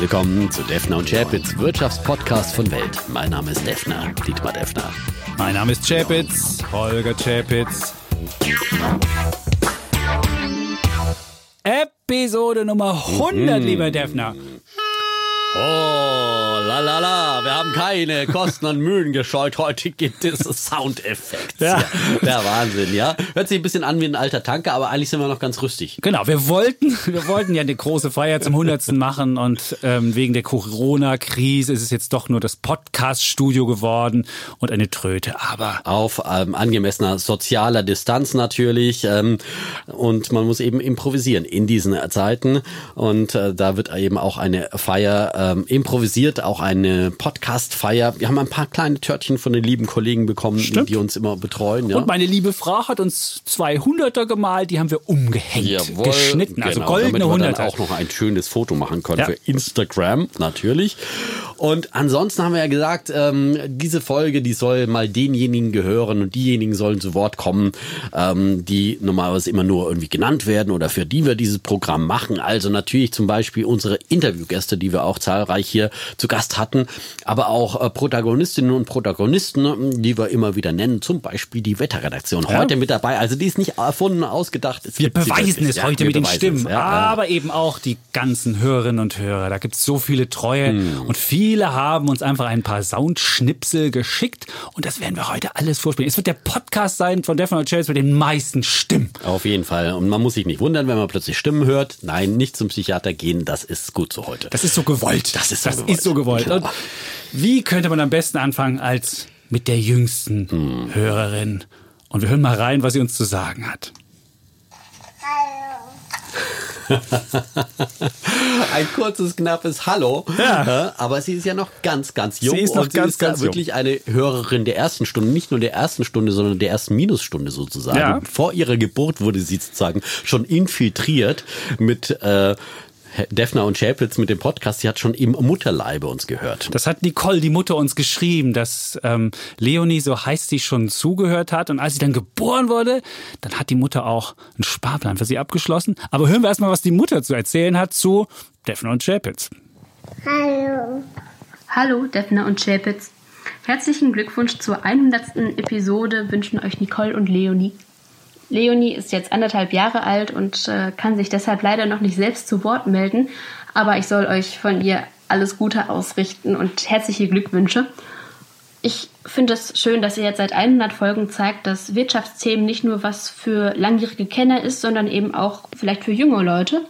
willkommen zu Defner und Chapitz, Wirtschaftspodcast von Welt. Mein Name ist Defner, Dietmar Defner. Mein Name ist Chapitz, Holger Chapitz. Episode Nummer 100, lieber Defner. Oh, la la la, wir haben keine Kosten und Mühen gescheut. Heute gibt es Soundeffekte. Ja. Der Wahnsinn, ja. Hört sich ein bisschen an wie ein alter Tanker, aber eigentlich sind wir noch ganz rüstig. Genau, wir wollten, wir wollten ja eine große Feier zum 100. machen und ähm, wegen der Corona-Krise ist es jetzt doch nur das Podcast-Studio geworden und eine Tröte. Aber Auf ähm, angemessener sozialer Distanz natürlich. Ähm, und man muss eben improvisieren in diesen Zeiten. Und äh, da wird eben auch eine Feier ähm, improvisiert, auch eine Podcast-Feier. Wir haben ein paar kleine Törtchen von den lieben Kollegen bekommen, Stimmt. die uns immer betreuen. Ja. und meine liebe Frau hat uns 200er gemalt, die haben wir umgehängt, Jawohl, geschnitten, also genau, goldene damit wir dann 100er. auch noch ein schönes Foto machen können Ja. für Instagram natürlich. Und ansonsten haben wir ja gesagt, ähm, diese Folge, die soll mal denjenigen gehören und diejenigen sollen zu Wort kommen, ähm, die normalerweise immer nur irgendwie genannt werden oder für die wir dieses Programm machen. Also natürlich zum Beispiel unsere Interviewgäste, die wir auch zahlreich hier zu Gast hatten, aber auch äh, Protagonistinnen und Protagonisten, die wir immer wieder nennen, zum Beispiel die Wetterredaktion. Ja. Heute mit dabei, also die ist nicht erfunden, ausgedacht. Es Wir beweisen es Ja, heute mit den Stimmen, es, ja, aber eben auch die ganzen Hörerinnen und Hörer. Da gibt es so viele Treue Hm. und viele haben uns einfach ein paar Soundschnipsel geschickt und das werden wir heute alles vorspielen. Es wird der Podcast sein von Defner und Chase mit den meisten Stimmen. Auf jeden Fall. Und man muss sich nicht wundern, wenn man plötzlich Stimmen hört. Nein, nicht zum Psychiater gehen, das ist gut so heute. Das ist so gewollt. Das ist so das gewollt. Ist so gewollt. Genau. Und wie könnte man am besten anfangen als mit der jüngsten Hm. Hörerin? Und wir hören mal rein, was sie uns zu sagen hat. Ein kurzes, knappes Hallo. Ja. Aber sie ist ja noch ganz, ganz jung. Sie ist noch und ganz, sie ist ganz jung. wirklich eine Hörerin der ersten Stunde. Nicht nur der ersten Stunde, sondern der ersten Minusstunde sozusagen. Ja. Vor ihrer Geburt wurde sie sozusagen schon infiltriert mit äh, Defner und Schäpitz mit dem Podcast. Sie hat schon im Mutterleibe uns gehört. Das hat Nicole, die Mutter, uns geschrieben, dass ähm, Leonie, so heißt sie, schon zugehört hat. Und als sie dann geboren wurde, dann hat die Mutter auch einen Sparplan für sie abgeschlossen. Aber hören wir erstmal, was die Mutter zu erzählen hat zu Defner und Chapitz. Hallo. Hallo, Defner und Chapitz. Herzlichen Glückwunsch zur 100. Episode wünschen euch Nicole und Leonie. Leonie ist jetzt anderthalb Jahre alt und äh, kann sich deshalb leider noch nicht selbst zu Wort melden, aber ich soll euch von ihr alles Gute ausrichten und herzliche Glückwünsche. Ich finde es schön, dass ihr jetzt seit 100 Folgen zeigt, dass Wirtschaftsthemen nicht nur was für langjährige Kenner ist, sondern eben auch vielleicht für junge Leute.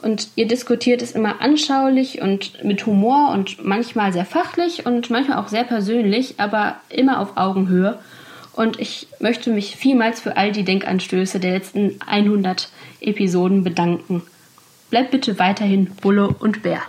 Und ihr diskutiert es immer anschaulich und mit Humor und manchmal sehr fachlich und manchmal auch sehr persönlich, aber immer auf Augenhöhe. Und ich möchte mich vielmals für all die Denkanstöße der letzten 100 Episoden bedanken. Bleibt bitte weiterhin Bulle und Bär.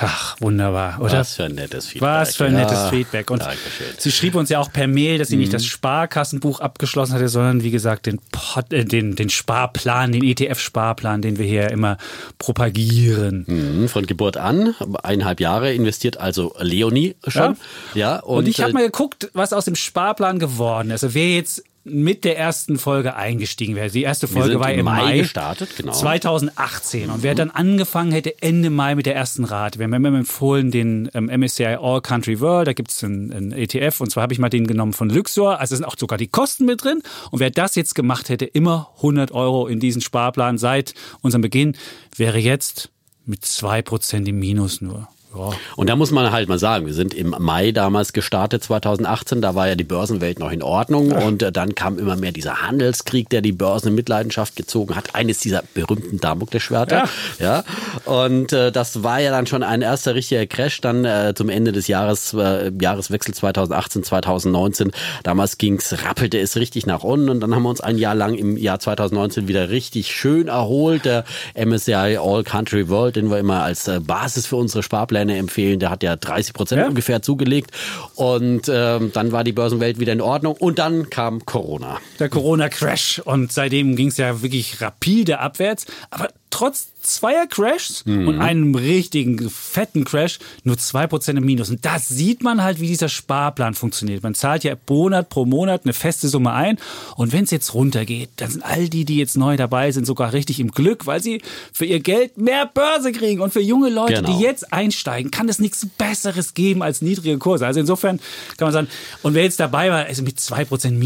Ach, wunderbar, oder? Was für ein nettes Feedback. Was für ein nettes Ja, Feedback. Und Dankeschön. sie schrieb uns ja auch per Mail, dass sie nicht das Sparkassenbuch abgeschlossen hatte, sondern wie gesagt den, Pod, äh, den, den Sparplan, den ETF-Sparplan, den wir hier immer propagieren. Mhm, Von Geburt an, eineinhalb Jahre investiert also Leonie schon. Ja, und, Und, ich habe äh, mal geguckt, was aus dem Sparplan geworden ist. Also wer jetzt mit der ersten Folge eingestiegen wäre. Die erste Folge war im Mai Mai, gestartet, genau. 2018. Und wer dann angefangen hätte Ende Mai mit der ersten Rate, wir haben immer empfohlen den ähm, MSCI All Country World, da gibt es einen, einen ETF und zwar habe ich mal den genommen von Luxor, also sind auch sogar die Kosten mit drin. Und wer das jetzt gemacht hätte, immer 100 Euro in diesen Sparplan seit unserem Beginn, wäre jetzt mit 2% im Minus nur. Ja. Und da muss man halt mal sagen, wir sind im Mai damals gestartet, 2018, da war ja die Börsenwelt noch in Ordnung und äh, dann kam immer mehr dieser Handelskrieg, der die Börsen in Mitleidenschaft gezogen hat. Eines dieser berühmten Damoklesschwerter. Ja. Und äh, das war ja dann schon ein erster richtiger Crash dann äh, zum Ende des Jahres, äh, Jahreswechsel 2018, 2019. Damals ging's, rappelte es richtig nach unten und dann haben wir uns ein Jahr lang im Jahr 2019 wieder richtig schön erholt. Der MSCI All Country World, den wir immer als äh, Basis für unsere Sparpläne empfehlen, der hat ja 30 Prozent Ja. ungefähr zugelegt. Und ähm, dann war die Börsenwelt wieder in Ordnung und dann kam Corona. der Corona-Crash. Und seitdem ging es ja wirklich rapide abwärts. Aber trotz zweier Crashs mhm. und einem richtigen fetten Crash nur zwei Prozent im Minus. Und da sieht man halt, wie dieser Sparplan funktioniert. Man zahlt ja Monat pro Monat eine feste Summe ein. Und wenn es jetzt runtergeht, dann sind all die, die jetzt neu dabei sind, sogar richtig im Glück, weil sie für ihr Geld mehr Börse kriegen. Und für junge Leute, genau. die jetzt einsteigen, kann es nichts Besseres geben als niedrige Kurse. Also insofern kann man sagen, und wer jetzt dabei war, also mit zwei Prozent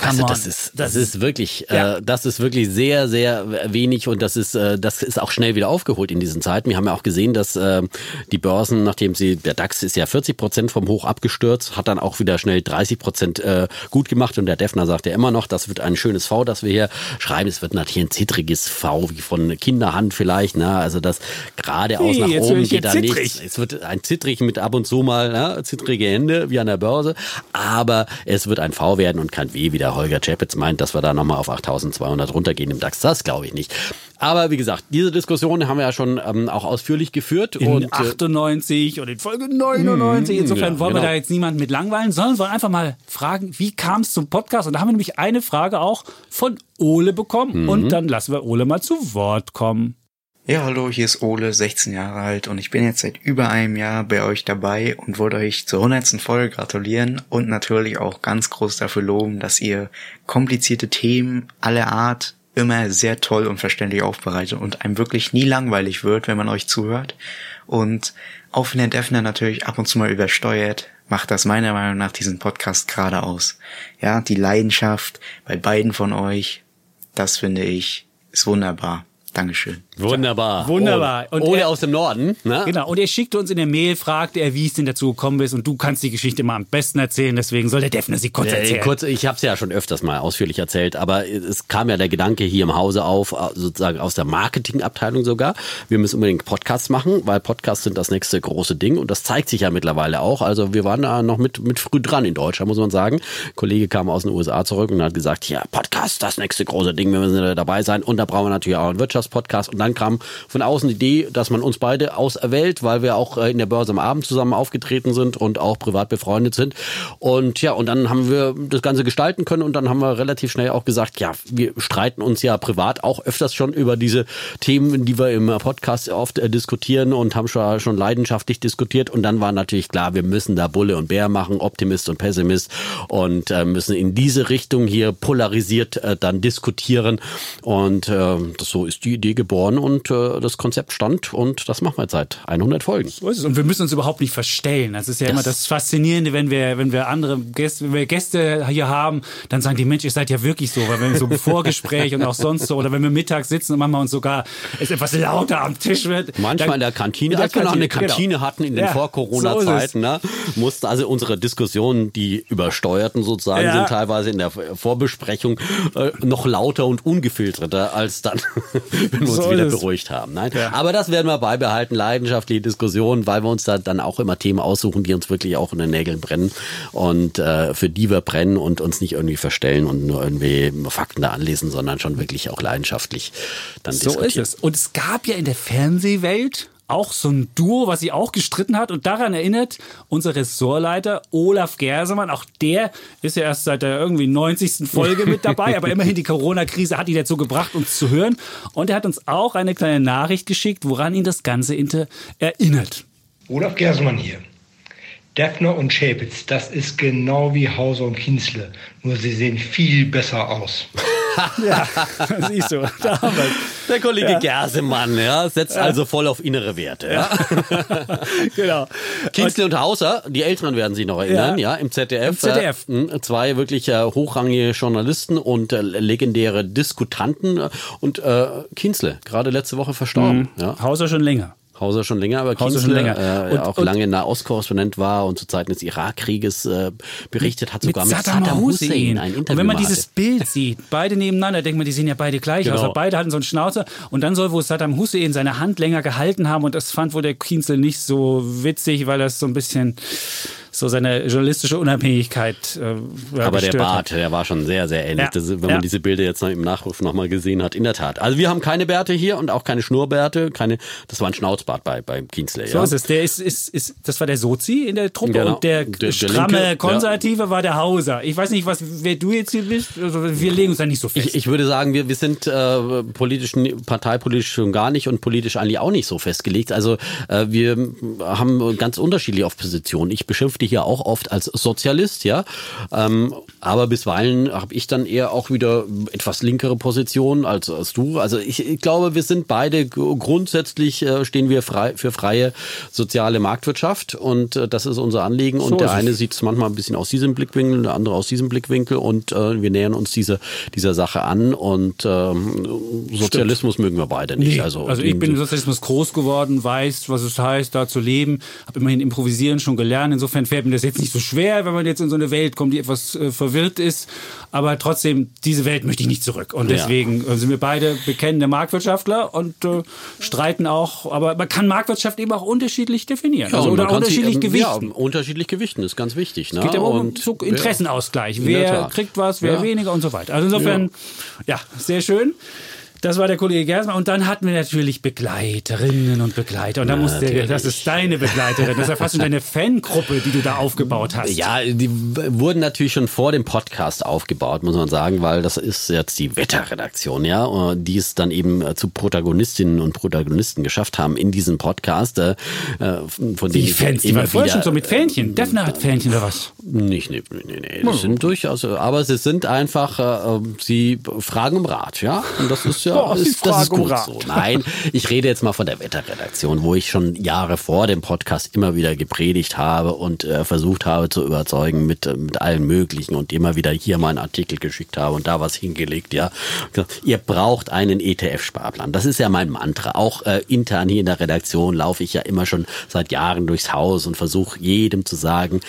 Minus, also das ist, das ist wirklich, ja. äh, das ist wirklich sehr, sehr wenig und das ist, äh, das ist auch schnell wieder aufgeholt in diesen Zeiten. Wir haben ja auch gesehen, dass äh, die Börsen, nachdem sie, der DAX ist ja 40 Prozent vom Hoch abgestürzt, hat dann auch wieder schnell 30 Prozent äh, gut gemacht und der Defner sagt ja immer noch, das wird ein schönes V, das wir hier schreiben. Es wird natürlich ein zittriges V, wie von Kinderhand vielleicht, ne? Also das geradeaus hey, nach oben geht da nichts. Es wird ein zittrig mit ab und zu mal, ne? zittrige Hände wie an der Börse, aber es wird ein V werden und kein W wieder der Holger Chapitz meint, dass wir da nochmal auf 8200 runtergehen im DAX. Das glaube ich nicht. Aber wie gesagt, diese Diskussion haben wir ja schon ähm, auch ausführlich geführt. In und, 98 äh, und in Folge 99. Insofern ja, wollen genau. wir da jetzt niemanden mit langweilen, sondern wollen einfach mal fragen, wie kam es zum Podcast? Und da haben wir nämlich eine Frage auch von Ole bekommen. Mhm. Und dann lassen wir Ole mal zu Wort kommen. Ja, hallo, hier ist Ole, 16 Jahre alt und ich bin jetzt seit über einem Jahr bei euch dabei und wollte euch zur 100. Folge gratulieren und natürlich auch ganz groß dafür loben, dass ihr komplizierte Themen aller Art immer sehr toll und verständlich aufbereitet und einem wirklich nie langweilig wird, wenn man euch zuhört. Und auch wenn der Defner natürlich ab und zu mal übersteuert, macht das meiner Meinung nach diesen Podcast gerade aus. Ja, die Leidenschaft bei beiden von euch, das finde ich, ist wunderbar. Dankeschön. Wunderbar. Wunderbar. Und Ole aus dem Norden. Ne? Genau. Und er schickte uns in der Mail, fragte er, wie es denn dazu gekommen ist. Und du kannst die Geschichte mal am besten erzählen. Deswegen soll der Defner sie kurz erzählen. kurz, ich habe es ja schon öfters mal ausführlich erzählt. Aber es kam ja der Gedanke hier im Hause auf, sozusagen aus der Marketingabteilung sogar. Wir müssen unbedingt Podcasts machen, weil Podcasts sind das nächste große Ding. Und das zeigt sich ja mittlerweile auch. Also wir waren da noch mit, mit früh dran in Deutschland, muss man sagen. Ein Kollege kam aus den USA zurück und hat gesagt, ja, Podcast, das nächste große Ding. Wir müssen da dabei sein. Und da brauchen wir natürlich auch einen Wirtschaftspodcast. Und dann kam von außen die Idee, dass man uns beide auserwählt, weil wir auch äh, in der Börse am Abend zusammen aufgetreten sind und auch privat befreundet sind. Und ja, und dann haben wir das Ganze gestalten können und dann haben wir relativ schnell auch gesagt, ja, wir streiten uns ja privat auch öfters schon über diese Themen, die wir im Podcast oft äh, diskutieren und haben schon, schon leidenschaftlich diskutiert. Und dann war natürlich klar, wir müssen da Bulle und Bär machen, Optimist und Pessimist und äh, müssen in diese Richtung hier polarisiert äh, dann diskutieren. Und äh, so ist die Idee geboren und äh, das Konzept stand und das machen wir jetzt seit 100 Folgen. So ist es. Und wir müssen uns überhaupt nicht verstellen. Das ist ja das immer das Faszinierende, wenn wir, wenn wir andere Gäste, wenn wir Gäste hier haben, dann sagen die Mensch, ihr seid ja wirklich so, weil wenn wir so im Vorgespräch und auch sonst so, oder wenn wir mittags sitzen und manchmal uns sogar es etwas lauter am Tisch wird. Manchmal dann, in der Kantine, als wir noch eine Kantine genau. hatten in den ja, Vor-Corona-Zeiten, so ne, mussten also unsere Diskussionen, die übersteuerten sozusagen, ja. sind teilweise in der Vorbesprechung äh, noch lauter und ungefilterter als dann, wenn wir uns so wieder beruhigt haben. Nein? Ja. Aber das werden wir beibehalten, leidenschaftliche Diskussionen, weil wir uns da dann auch immer Themen aussuchen, die uns wirklich auch in den Nägeln brennen und äh, für die wir brennen und uns nicht irgendwie verstellen und nur irgendwie Fakten da anlesen, sondern schon wirklich auch leidenschaftlich dann so diskutieren. So ist es. Und es gab ja in der Fernsehwelt auch so ein Duo, was sie auch gestritten hat. Und daran erinnert unser Ressortleiter Olaf Gersemann. Auch der ist ja erst seit der irgendwie 90. Folge mit dabei. aber immerhin die Corona-Krise hat ihn dazu gebracht, uns zu hören. Und er hat uns auch eine kleine Nachricht geschickt, woran ihn das Ganze erinnert. Olaf Gersemann hier. Defner und Schäpitz, das ist genau wie Hauser und Kienzle. Nur sie sehen viel besser aus. ja, siehst du, damals. Der Kollege ja. Gersemann, ja, setzt ja. also voll auf innere Werte. Ja. genau. Kienzle und Hauser, die Älteren werden sich noch erinnern, ja, im ZDF. Im ZDF. Äh, zwei wirklich äh, hochrangige Journalisten und äh, legendäre Diskutanten. Und äh, Kienzle, gerade letzte Woche verstorben. Mhm. Ja. Hauser schon länger. Hauser schon länger, aber Hauser schon länger. Äh, und, auch und, lange Nahostkorrespondent war und zu Zeiten des Irakkrieges äh, berichtet hat, sogar mit, Saddam, Saddam Hussein, Hussein ein Interview Und wenn man dieses Bild sieht, beide nebeneinander, denkt man, die sehen ja beide gleich genau. aus, beide hatten so einen Schnauzer und dann soll wohl Saddam Hussein seine Hand länger gehalten haben und das fand wohl der Kienzel nicht so witzig, weil das so ein bisschen so seine journalistische Unabhängigkeit. Äh, Aber der Bart, hat. der war schon sehr, sehr ähnlich. Ja. Das, wenn man Ja. diese Bilder jetzt noch im Nachruf nochmal gesehen hat, in der Tat. Also wir haben keine Bärte hier und auch keine Schnurrbärte, keine, das war ein Schnauzbart bei, bei Kingsley. So ja. ist es. Der ist, ist, ist, das war der Sozi in der Truppe Genau. und der, Der- der stramme Linke, Konservative war der Hauser. Ich weiß nicht, was, wer du jetzt hier bist. Also wir legen uns da nicht so fest. Ich, ich würde sagen, wir, wir sind äh, politisch, parteipolitisch schon gar nicht und politisch eigentlich auch nicht so festgelegt. Also äh, wir haben ganz unterschiedliche Positionen. Ich beschimpfe dich ja auch oft als Sozialist, ja. Ähm, aber bisweilen habe ich dann eher auch wieder etwas linkere Positionen als, als du. Also ich, ich glaube, wir sind beide grundsätzlich äh, stehen wir frei, für freie soziale Marktwirtschaft und äh, das ist unser Anliegen. Und So der ist es. eine sieht es manchmal ein bisschen aus diesem Blickwinkel, der andere aus diesem Blickwinkel und äh, wir nähern uns dieser dieser Sache an und ähm, Sozialismus mögen wir beide nicht. Nee, Also, also ich bin im Sozialismus groß geworden, weiß, was es heißt, da zu leben, habe immerhin improvisieren schon gelernt. Insofern fällt mir das jetzt nicht so schwer, wenn man jetzt in so eine Welt kommt, die etwas äh, verwirrt ist. Aber trotzdem, diese Welt möchte ich nicht zurück. Und Ja. deswegen äh, sind wir beide bekennende Marktwirtschaftler und äh, streiten auch. Aber man kann Marktwirtschaft eben auch unterschiedlich definieren. Ja, also, oder kann sie, unterschiedlich ähm, gewichten. Ja, unterschiedlich gewichten ist ganz wichtig. Ne? geht ja um so Interessenausgleich. Wer kriegt was, wer Ja. weniger und so weiter. Also insofern, ja, sehr schön. Das war der Kollege Gersmann. Und dann hatten wir natürlich Begleiterinnen und Begleiter. Und da musste, das ist deine Begleiterin. Das ist ja fast schon deine Fangruppe, die du da aufgebaut hast. Ja, die wurden natürlich schon vor dem Podcast aufgebaut, muss man sagen, weil das ist jetzt die Wetterredaktion, ja, äh, die es dann eben äh, zu Protagonistinnen und Protagonisten geschafft haben in diesem Podcast, äh, äh, von Die Fans, die waren vorher schon so mit Fähnchen. Defner hat Fähnchen oder was? Nicht, nee, nee, nee. Das sind durchaus, aber sie sind einfach, äh, sie fragen um Rat, ja. Und das ist ja, Oh, sie ist, das ist gut so. Nein, ich rede jetzt mal von der Wetterredaktion, wo ich schon Jahre vor dem Podcast immer wieder gepredigt habe und äh, versucht habe zu überzeugen mit, äh, mit allen möglichen und immer wieder hier mal einen Artikel geschickt habe und da was hingelegt, ja. Ihr braucht einen ETF-Sparplan. Das ist ja mein Mantra. Auch äh, intern hier in der Redaktion laufe ich ja immer schon seit Jahren durchs Haus und versuche jedem zu sagen,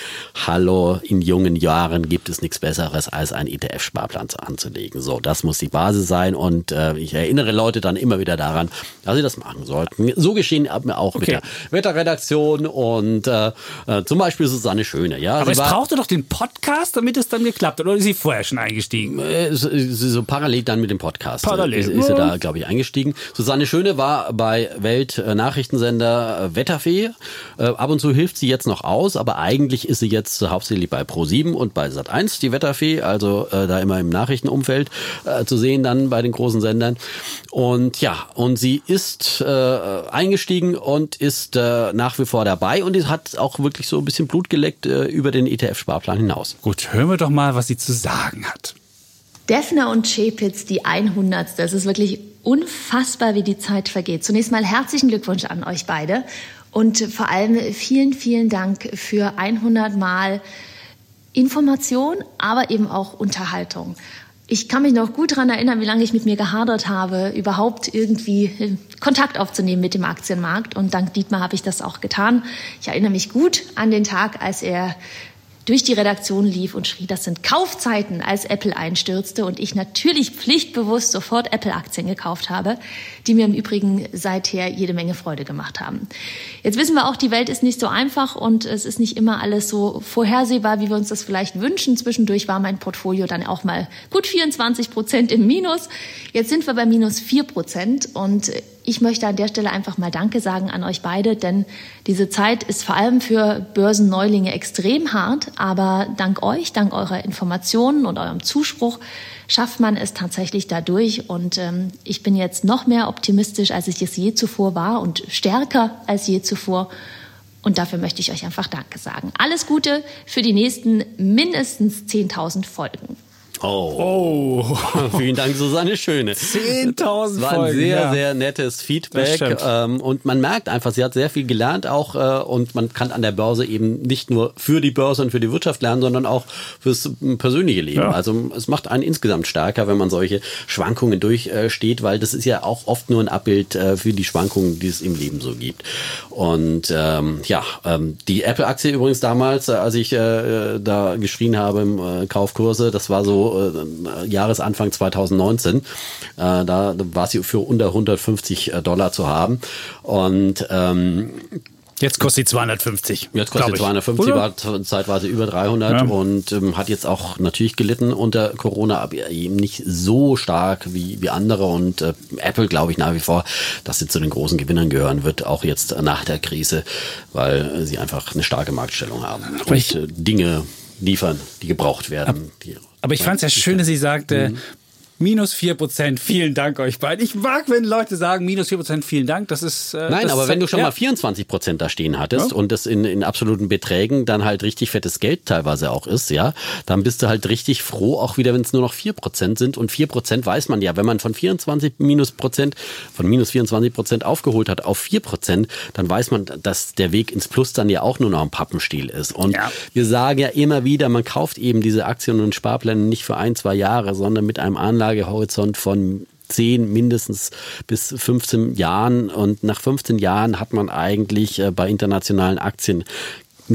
hallo, in jungen Jahren gibt es nichts Besseres, als einen ETF-Sparplan zu- anzulegen. So, das muss die Basis sein und äh, ich erinnere Leute dann immer wieder daran, dass sie das machen sollten. So geschehen mir auch mit Okay. der Wetterredaktion und äh, äh, zum Beispiel Susanne Schöne. Ja, Aber sie es war- brauchte doch den Podcast, damit es dann geklappt hat. Oder ist sie vorher schon eingestiegen? äh, so, so parallel dann mit dem Podcast. Parallel. Ist, ist Ja. da, glaube ich, eingestiegen. Susanne Schöne war bei Welt-Nachrichtensender äh, Wetterfee. Äh, ab und zu hilft sie jetzt noch aus, aber eigentlich ist sie jetzt hauptsächlich bei Pro7 und bei Sat1 die Wetterfee, also äh, da immer im Nachrichtenumfeld äh, zu sehen dann bei den großen Sendern. Und ja, und sie ist äh, eingestiegen und ist äh, nach wie vor dabei und hat auch wirklich so ein bisschen Blut geleckt äh, über den ETF-Sparplan hinaus. Gut, hören wir doch mal, was sie zu sagen hat. Defner und Chepitz, die 100. Es ist wirklich unfassbar, wie die Zeit vergeht. Zunächst mal herzlichen Glückwunsch an euch beide und vor allem vielen, vielen Dank für 100 Mal Information, aber eben auch Unterhaltung. Ich kann mich noch gut daran erinnern, wie lange ich mit mir gehadert habe, überhaupt irgendwie äh, Kontakt aufzunehmen mit dem Aktienmarkt. Und dank Dietmar habe ich das auch getan. Ich erinnere mich gut an den Tag, als er durch die Redaktion lief und schrie, das sind Kaufzeiten, als Apple einstürzte und ich natürlich pflichtbewusst sofort Apple-Aktien gekauft habe, die mir im Übrigen seither jede Menge Freude gemacht haben. Jetzt wissen wir auch, die Welt ist nicht so einfach und es ist nicht immer alles so vorhersehbar, wie wir uns das vielleicht wünschen. Zwischendurch war mein Portfolio dann auch mal gut 24 Prozent im Minus. Jetzt sind wir bei minus 4 Prozent und ich möchte an der Stelle einfach mal Danke sagen an euch beide, denn diese Zeit ist vor allem für Börsenneulinge extrem hart, aber dank euch, dank eurer Informationen und eurem Zuspruch schafft man es tatsächlich dadurch und ähm, ich bin jetzt noch mehr optimistisch, als ich es je zuvor war und stärker als je zuvor. Und dafür möchte ich euch einfach Danke sagen. Alles Gute für die nächsten mindestens 10.000 Folgen. Oh. Vielen Dank, Susanne Schöne. 10.000 war ein Folgen, sehr, ja. sehr nettes Feedback. Ähm, und man merkt einfach, sie hat sehr viel gelernt auch äh, und man kann an der Börse eben nicht nur für die Börse und für die Wirtschaft lernen, sondern auch fürs ähm, persönliche Leben. Ja. Also es macht einen insgesamt stärker, wenn man solche Schwankungen durchsteht, weil das ist ja auch oft nur ein Abbild äh, für die Schwankungen, die es im Leben so gibt. Und ähm, ja, ähm, die Apple-Aktie übrigens damals, äh, als ich da geschrien habe im Kaufkurse, das war so äh, Jahresanfang 2019. Äh, da, war sie für unter 150 Dollar zu haben. Und ähm, Jetzt kostet sie 250. Jetzt kostet sie 250, Oder? war zeitweise über 300 Ja. und ähm, hat jetzt auch natürlich gelitten unter Corona, aber eben nicht so stark wie, wie andere. Und äh, Apple glaube ich nach wie vor, dass sie zu den großen Gewinnern gehören wird, auch jetzt nach der Krise, weil äh, sie einfach eine starke Marktstellung haben und äh, Dinge liefern, die gebraucht werden. Die, Aber ich fand es ja schön, dass sie sagte, minus 4%, vielen Dank euch beiden. Ich mag, wenn Leute sagen, minus 4%, vielen Dank. Das ist. Äh, Nein, das aber ist- wenn du schon ja. mal 24 Prozent da stehen hattest Ja. und das in, in absoluten Beträgen dann halt richtig fettes Geld teilweise auch ist, ja, dann bist du halt richtig froh, auch wieder, wenn es nur noch 4 Prozent sind. Und 4 Prozent weiß man ja, wenn man von 24 minus Prozent, von minus 24 Prozent aufgeholt hat auf 4 Prozent, dann weiß man, dass der Weg ins Plus dann ja auch nur noch ein Pappenstiel ist. Und Ja. wir sagen ja immer wieder, man kauft eben diese Aktien und Sparpläne nicht für ein, zwei Jahre, sondern mit einem Anlagehorizont von 10 mindestens bis 15 Jahren. Und nach 15 Jahren hat man eigentlich äh, bei internationalen Aktien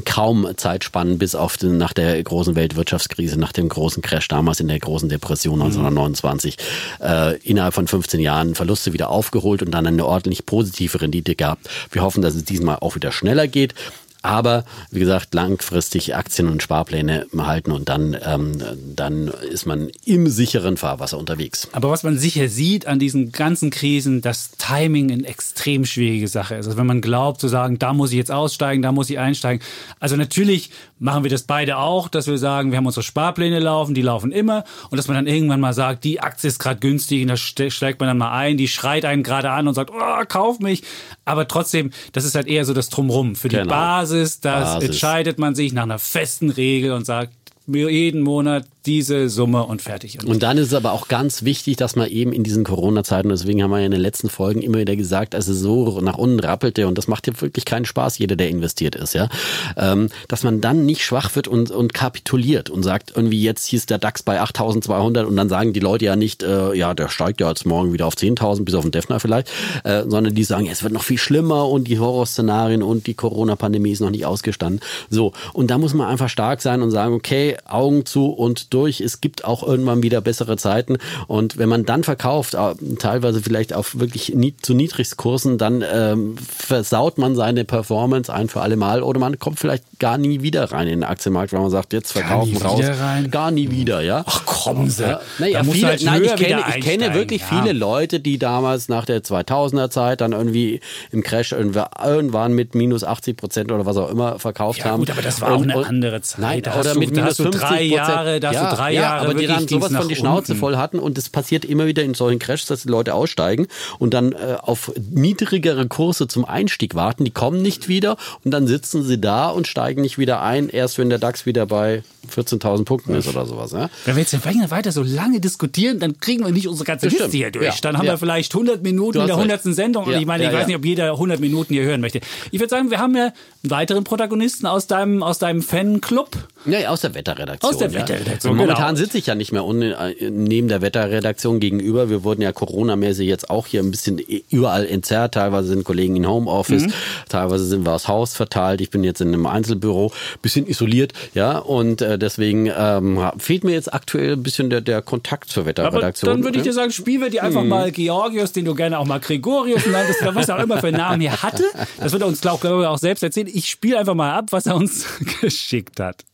kaum Zeitspannen bis auf den, nach der großen Weltwirtschaftskrise, nach dem großen Crash damals in der großen Depression 1929, äh, innerhalb von 15 Jahren Verluste wieder aufgeholt und dann eine ordentlich positive Rendite gehabt. Wir hoffen, dass es diesmal auch wieder schneller geht. Aber wie gesagt, langfristig Aktien und Sparpläne halten und dann, ähm, dann ist man im sicheren Fahrwasser unterwegs. Aber was man sicher sieht an diesen ganzen Krisen, dass Timing eine extrem schwierige Sache ist. Also wenn man glaubt zu sagen, da muss ich jetzt aussteigen, da muss ich einsteigen. Also natürlich machen wir das beide auch, dass wir sagen, wir haben unsere Sparpläne laufen, die laufen immer. Und dass man dann irgendwann mal sagt, die Aktie ist gerade günstig und da steigt man dann mal ein, die schreit einen gerade an und sagt, oh, kauf mich. Aber trotzdem, das ist halt eher so das Drumrum. Für die Genau. Basis, das Basis. entscheidet man sich nach einer festen Regel und sagt, jeden Monat diese Summe und fertig. Und dann ist es aber auch ganz wichtig, dass man eben in diesen Corona-Zeiten, deswegen haben wir ja in den letzten Folgen immer wieder gesagt, dass es so nach unten rappelte und das macht ja wirklich keinen Spaß, jeder, der investiert ist, ja, ähm, dass man dann nicht schwach wird und, und kapituliert und sagt, irgendwie jetzt hieß der DAX bei 8200 und dann sagen die Leute ja nicht, äh, ja, der steigt ja jetzt morgen wieder auf 10.000, bis auf den Defner vielleicht, äh, sondern die sagen, es wird noch viel schlimmer und die Horrorszenarien und die Corona-Pandemie ist noch nicht ausgestanden. So, und da muss man einfach stark sein und sagen, okay, Augen zu und durch. Es gibt auch irgendwann wieder bessere Zeiten. Und wenn man dann verkauft, äh, teilweise vielleicht auf wirklich zu Niedrigstkursen, dann ähm, versaut man seine Performance ein für alle Mal oder man kommt vielleicht gar nie wieder rein in den Aktienmarkt, weil man sagt, jetzt verkaufen nie raus. rein? Gar nie wieder, ja. Ach, kommen Sie. Ja, naja, viele, halt nein, ich kenne, ich kenne wirklich ja. viele Leute, die damals nach der 2000er Zeit dann irgendwie im Crash irgendwann mit minus 80 Prozent oder was auch immer verkauft Ja, haben. gut, aber das war auch eine andere Zeit. Nein, Da oder mit minus hast du 50 drei Jahre- da hast ja, drei ja, Jahre aber die dann sowas von die Schnauze unten. voll hatten und das passiert immer wieder in solchen Crashs, dass die Leute aussteigen und dann äh, auf niedrigere Kurse zum Einstieg warten. Die kommen nicht wieder und dann sitzen sie da und steigen nicht wieder ein, erst wenn der DAX wieder bei 14.000 Punkten ist oder sowas. Ja? Wenn wir jetzt weiter so lange diskutieren, dann kriegen wir nicht unsere ganze Das Liste hier durch. Ja, Dann haben ja. wir vielleicht 100 Minuten in der recht. 100. Sendung. Und Ja, ich meine, ich ja, weiß ja. nicht, ob jeder 100 Minuten hier hören möchte. Ich würde sagen, wir haben ja einen weiteren Protagonisten aus deinem, aus deinem Fanclub. Nee, aus der Wetterredaktion. Aus der ja. Wetterredaktion, Und Momentan genau. sitze ich ja nicht mehr äh, neben der Wetterredaktion gegenüber. Wir wurden ja Corona-mäßig jetzt auch hier ein bisschen überall entzerrt. Teilweise sind Kollegen in Homeoffice, Mhm. teilweise sind wir aus Haus verteilt. Ich bin jetzt in einem Einzelbüro, bisschen isoliert, ja. Und äh, deswegen ähm, fehlt mir jetzt aktuell ein bisschen der, der Kontakt zur Aber Wetterredaktion. dann würde ich dir sagen, spielen wir dir einfach mal Georgios, den du gerne auch mal Gregorius nanntest oder was er auch immer für einen Namen hier hatte. Das wird er uns, glaube ich, auch selbst erzählen. Ich spiele einfach mal ab, was er uns geschickt hat.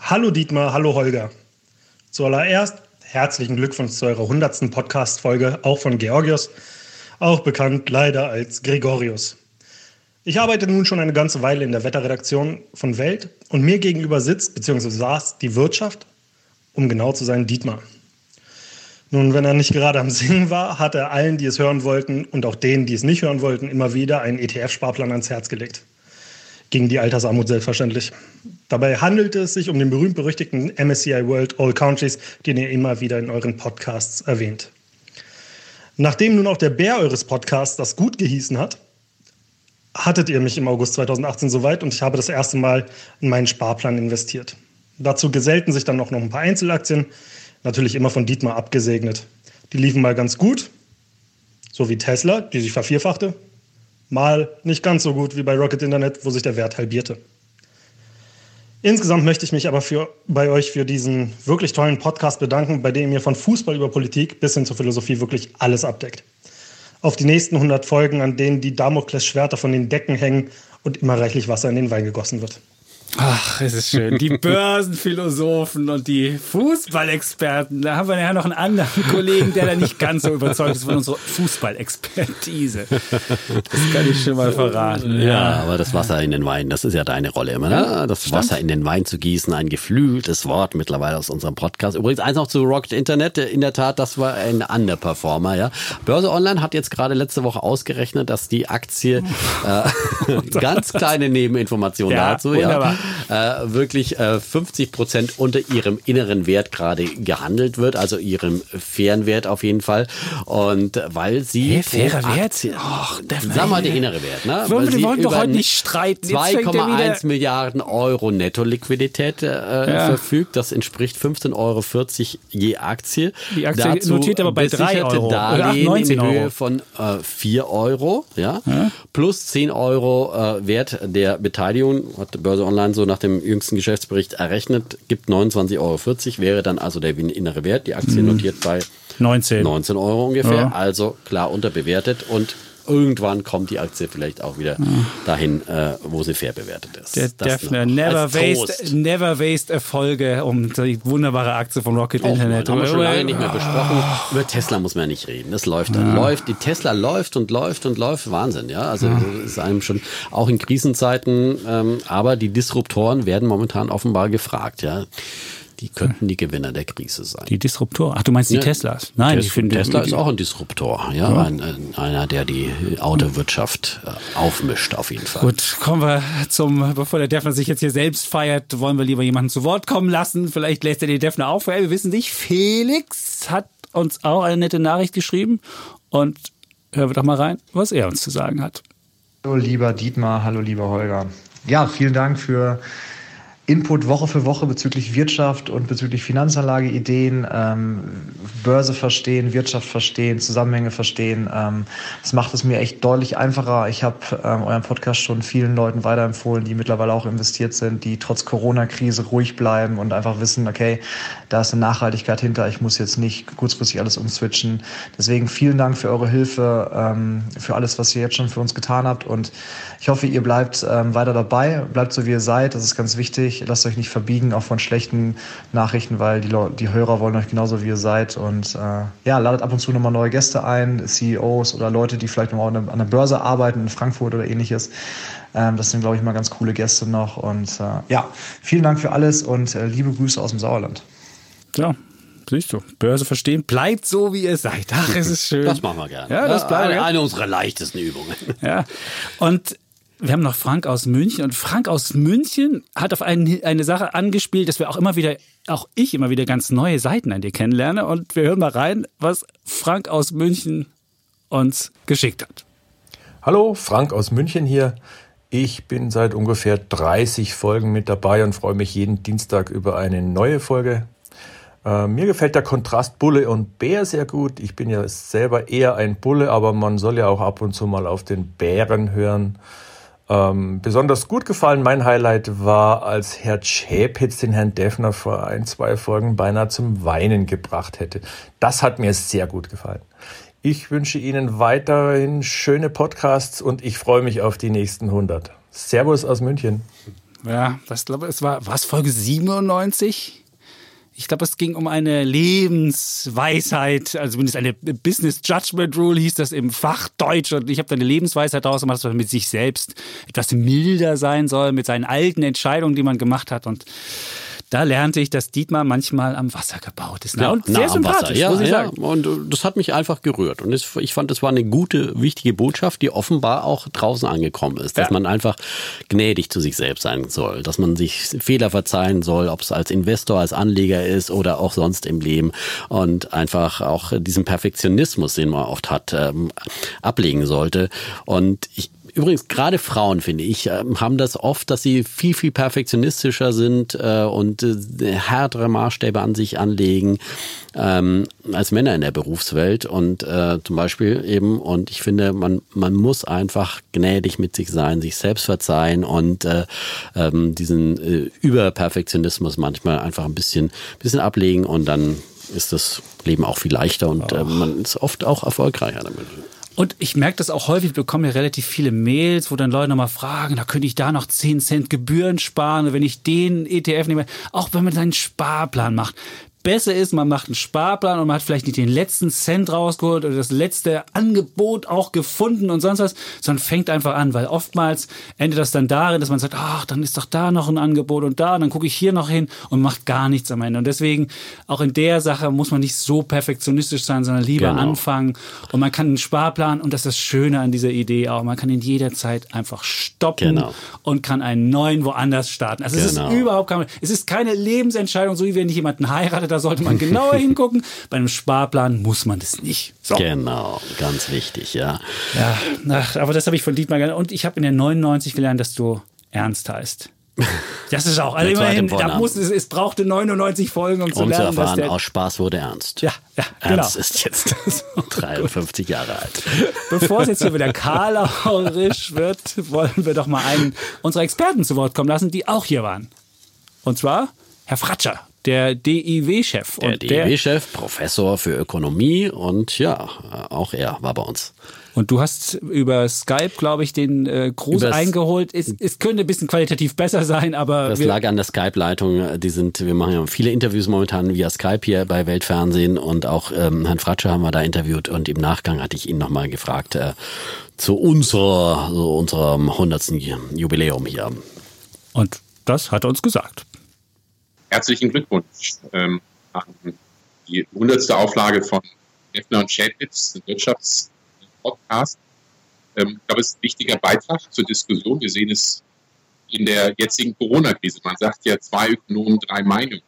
Hallo Dietmar, hallo Holger. Zuallererst herzlichen Glückwunsch zu eurer 100. Podcast-Folge, auch von Georgios, auch bekannt leider als Gregorius. Ich arbeite nun schon eine ganze Weile in der Wetterredaktion von Welt und mir gegenüber sitzt bzw. saß die Wirtschaft, um genau zu sein, Dietmar. Nun, wenn er nicht gerade am Singen war, hat er allen, die es hören wollten und auch denen, die es nicht hören wollten, immer wieder einen ETF-Sparplan ans Herz gelegt gegen die Altersarmut selbstverständlich. Dabei handelt es sich um den berühmt-berüchtigten MSCI World All Countries, den ihr immer wieder in euren Podcasts erwähnt. Nachdem nun auch der Bär eures Podcasts das gut gehießen hat, hattet ihr mich im August 2018 soweit und ich habe das erste Mal in meinen Sparplan investiert. Dazu gesellten sich dann noch ein paar Einzelaktien, natürlich immer von Dietmar abgesegnet. Die liefen mal ganz gut, so wie Tesla, die sich vervierfachte, mal nicht ganz so gut wie bei Rocket Internet, wo sich der Wert halbierte. Insgesamt möchte ich mich aber für, bei euch für diesen wirklich tollen Podcast bedanken, bei dem ihr von Fußball über Politik bis hin zur Philosophie wirklich alles abdeckt. Auf die nächsten 100 Folgen, an denen die Damoklesschwerter von den Decken hängen und immer reichlich Wasser in den Wein gegossen wird. Ach, es ist schön. Die Börsenphilosophen und die Fußballexperten. Da haben wir ja noch einen anderen Kollegen, der da nicht ganz so überzeugt ist von unserer Fußballexpertise. Das kann ich schon mal verraten. Ja, ja, aber das Wasser in den Wein, das ist ja deine Rolle immer, ne? Das Stimmt. Wasser in den Wein zu gießen, ein geflügeltes Wort mittlerweile aus unserem Podcast. Übrigens eins noch zu Rocket Internet. In der Tat, das war ein Underperformer, ja. Börse Online hat jetzt gerade letzte Woche ausgerechnet, dass die Aktie äh, ganz kleine Nebeninformationen ja, dazu, wunderbar. ja äh, wirklich äh, 50 Prozent unter ihrem inneren Wert gerade gehandelt wird, also ihrem fairen Wert auf jeden Fall. Und weil sie. Hey, fairer Wert? Och, sag mal der innere Wert, ne? Wir wollen doch heute nicht streiten. 2,1 Milliarden Euro Netto-Liquidität äh, ja. verfügt. Das entspricht 15,40 Euro je Aktie. Die Aktie Dazu notiert aber bei 3 Euro. Darlehen Oder 8, in Höhe Euro. von äh, 4 Euro, ja? ja? Plus 10 Euro äh, Wert der Beteiligung, hat Börse Online so nach dem jüngsten Geschäftsbericht errechnet, gibt 29,40 Euro, wäre dann also der innere Wert. Die Aktie mhm. notiert bei 19. 19 Euro ungefähr, ja. also klar unterbewertet und irgendwann kommt die Aktie vielleicht auch wieder dahin, äh, wo sie fair bewertet ist. Der Defner, never waste, never waste Erfolge um die wunderbare Aktie von Rocket oh, Internet. Haben wir schon lange nicht mehr besprochen. Oh. Über Tesla muss man ja nicht reden. Das läuft dann. Ja. Läuft, die Tesla läuft und läuft und läuft. Wahnsinn, ja. Also ja. ist einem schon auch in Krisenzeiten, ähm, aber die Disruptoren werden momentan offenbar gefragt, ja die könnten die Gewinner der Krise sein. Die Disruptoren? Ach, du meinst die ja, Teslas? Nein, Tes ich finde Tesla ist auch ein Disruptor, ja, ja. Ein, einer, der die Autowirtschaft äh, aufmischt auf jeden Fall. Gut, kommen wir zum, bevor der Defner sich jetzt hier selbst feiert, wollen wir lieber jemanden zu Wort kommen lassen. Vielleicht lässt er den Defner vorher. Wir wissen nicht. Felix hat uns auch eine nette Nachricht geschrieben und hören wir doch mal rein, was er uns zu sagen hat. Hallo lieber Dietmar, hallo lieber Holger. Ja, vielen Dank für Input Woche für Woche bezüglich Wirtschaft und bezüglich Finanzanlageideen, ähm, Börse verstehen, Wirtschaft verstehen, Zusammenhänge verstehen. Ähm, das macht es mir echt deutlich einfacher. Ich habe ähm, euren Podcast schon vielen Leuten weiterempfohlen, die mittlerweile auch investiert sind, die trotz Corona-Krise ruhig bleiben und einfach wissen, okay, da ist eine Nachhaltigkeit hinter. Ich muss jetzt nicht kurzfristig alles umswitchen. Deswegen vielen Dank für eure Hilfe, ähm, für alles, was ihr jetzt schon für uns getan habt. Und ich hoffe, ihr bleibt ähm, weiter dabei, bleibt so, wie ihr seid. Das ist ganz wichtig wichtig. Lasst euch nicht verbiegen, auch von schlechten Nachrichten, weil die, die Hörer wollen euch genauso, wie ihr seid. Und äh, ja, ladet ab und zu nochmal neue Gäste ein, CEOs oder Leute, die vielleicht noch an der Börse arbeiten, in Frankfurt oder ähnliches. Ähm, das sind, glaube ich, mal ganz coole Gäste noch. Und äh, ja, vielen Dank für alles und äh, liebe Grüße aus dem Sauerland. Ja, siehst du, Börse verstehen, bleibt so, wie ihr seid. Ach, es ist schön. Das machen wir gerne. Ja, das bleibt eine, eine unserer leichtesten Übungen. Ja, und wir haben noch Frank aus München und Frank aus München hat auf ein, eine Sache angespielt, dass wir auch immer wieder, auch ich immer wieder ganz neue Seiten an dir kennenlerne und wir hören mal rein, was Frank aus München uns geschickt hat. Hallo, Frank aus München hier. Ich bin seit ungefähr 30 Folgen mit dabei und freue mich jeden Dienstag über eine neue Folge. Äh, mir gefällt der Kontrast Bulle und Bär sehr gut. Ich bin ja selber eher ein Bulle, aber man soll ja auch ab und zu mal auf den Bären hören. Ähm, besonders gut gefallen, mein Highlight war, als Herr Schäpitz den Herrn Defner vor ein, zwei Folgen beinahe zum Weinen gebracht hätte. Das hat mir sehr gut gefallen. Ich wünsche Ihnen weiterhin schöne Podcasts und ich freue mich auf die nächsten 100. Servus aus München. Ja, das glaube ich, es war, was Folge 97? Ich glaube, es ging um eine Lebensweisheit, also zumindest eine Business Judgment Rule hieß das im Fachdeutsch. Und ich habe da eine Lebensweisheit daraus gemacht, dass man mit sich selbst etwas milder sein soll, mit seinen alten Entscheidungen, die man gemacht hat. Und da lernte ich, dass Dietmar manchmal am Wasser gebaut ist. Ja, und sehr sympathisch, ja, muss ich ja, sagen. Und äh, das hat mich einfach gerührt. Und ich fand, das war eine gute, wichtige Botschaft, die offenbar auch draußen angekommen ist. Dass ja. man einfach gnädig zu sich selbst sein soll. Dass man sich Fehler verzeihen soll, ob es als Investor, als Anleger ist oder auch sonst im Leben. Und einfach auch diesen Perfektionismus, den man oft hat, ähm, ablegen sollte. Und ich, Übrigens, gerade Frauen, finde ich, ähm, haben das oft, dass sie viel, viel perfektionistischer sind äh, und äh, härtere Maßstäbe an sich anlegen ähm, als Männer in der Berufswelt. Und äh, zum Beispiel eben, und ich finde, man, man muss einfach gnädig mit sich sein, sich selbst verzeihen und äh, ähm, diesen Überperfektionismus manchmal einfach ein bisschen, bisschen ablegen und dann ist das Leben auch viel leichter und äh, man ist oft auch erfolgreicher damit. Und ich merke das auch häufig, ich bekomme ja relativ viele Mails, wo dann Leute nochmal fragen, da könnte ich da noch 10 Cent Gebühren sparen, wenn ich den ETF nehme. Auch wenn man seinen Sparplan macht besser ist, man macht einen Sparplan und man hat vielleicht nicht den letzten Cent rausgeholt oder das letzte Angebot auch gefunden und sonst was, sondern fängt einfach an, weil oftmals endet das dann darin, dass man sagt, ach, dann ist doch da noch ein Angebot und da, dann gucke ich hier noch hin und macht gar nichts am Ende. Und deswegen, auch in der Sache muss man nicht so perfektionistisch sein, sondern lieber genau. anfangen. Und man kann einen Sparplan, und das ist das Schöne an dieser Idee auch, man kann in jeder Zeit einfach stoppen genau. und kann einen neuen woanders starten. Also genau. es ist genau. überhaupt kein, es ist keine Lebensentscheidung, so wie wenn ich jemanden heiratet, da sollte man genauer hingucken. Bei einem Sparplan muss man das nicht. So. Genau, ganz wichtig, ja. Ja, ach, aber das habe ich von Dietmar gelernt. Und ich habe in der 99 gelernt, dass du ernst heißt. Das ist auch, also immerhin, da muss es, es brauchte 99 Folgen, um, um zu lernen, zu erfahren, dass der, aus Spaß wurde ernst. Ja, ja, genau. Ernst ist jetzt 53 Jahre alt. Bevor es jetzt hier wieder kalerisch wird, wollen wir doch mal einen unserer Experten zu Wort kommen lassen, die auch hier waren. Und zwar Herr Fratscher der DIW-Chef. Der DIW-Chef, Professor für Ökonomie und ja, auch er war bei uns. Und du hast über Skype, glaube ich, den äh, Gruß Übers eingeholt. Es, es könnte ein bisschen qualitativ besser sein, aber. Das lag an der Skype-Leitung. Die sind, wir machen ja viele Interviews momentan via Skype hier bei Weltfernsehen und auch ähm, Herrn Fratscher haben wir da interviewt und im Nachgang hatte ich ihn nochmal gefragt äh, zu unserer, so unserem 100. Jubiläum hier. Und das hat er uns gesagt herzlichen Glückwunsch ähm, an die hundertste Auflage von Effner und Schäpitz, Wirtschaftspodcast. Ähm, ich glaube, es ist ein wichtiger Beitrag zur Diskussion. Wir sehen es in der jetzigen Corona-Krise. Man sagt ja zwei Ökonomen, drei Meinungen.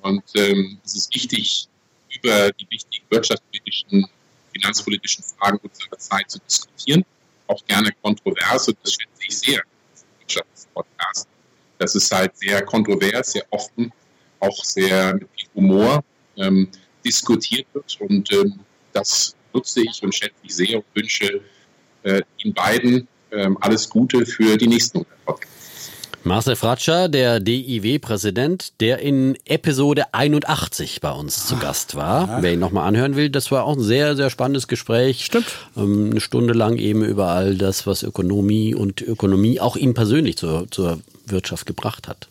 Und ähm, es ist wichtig, über die wichtigen wirtschaftspolitischen, finanzpolitischen Fragen unserer Zeit zu diskutieren. Auch gerne kontrovers und das schätze ich sehr, Wirtschaftspodcast das ist halt sehr kontrovers, sehr offen, auch sehr mit Humor ähm, diskutiert wird. Und ähm, das nutze ich und schätze ich sehr und wünsche äh, Ihnen beiden ähm, alles Gute für die nächsten Podcasts. Marcel Fratscher, der DIW-Präsident, der in Episode 81 bei uns zu Gast war. Ja. Wer ihn nochmal anhören will, das war auch ein sehr, sehr spannendes Gespräch. Stimmt. Ähm, eine Stunde lang eben über all das, was Ökonomie und Ökonomie auch ihm persönlich zur, zur Wirtschaft gebracht hat.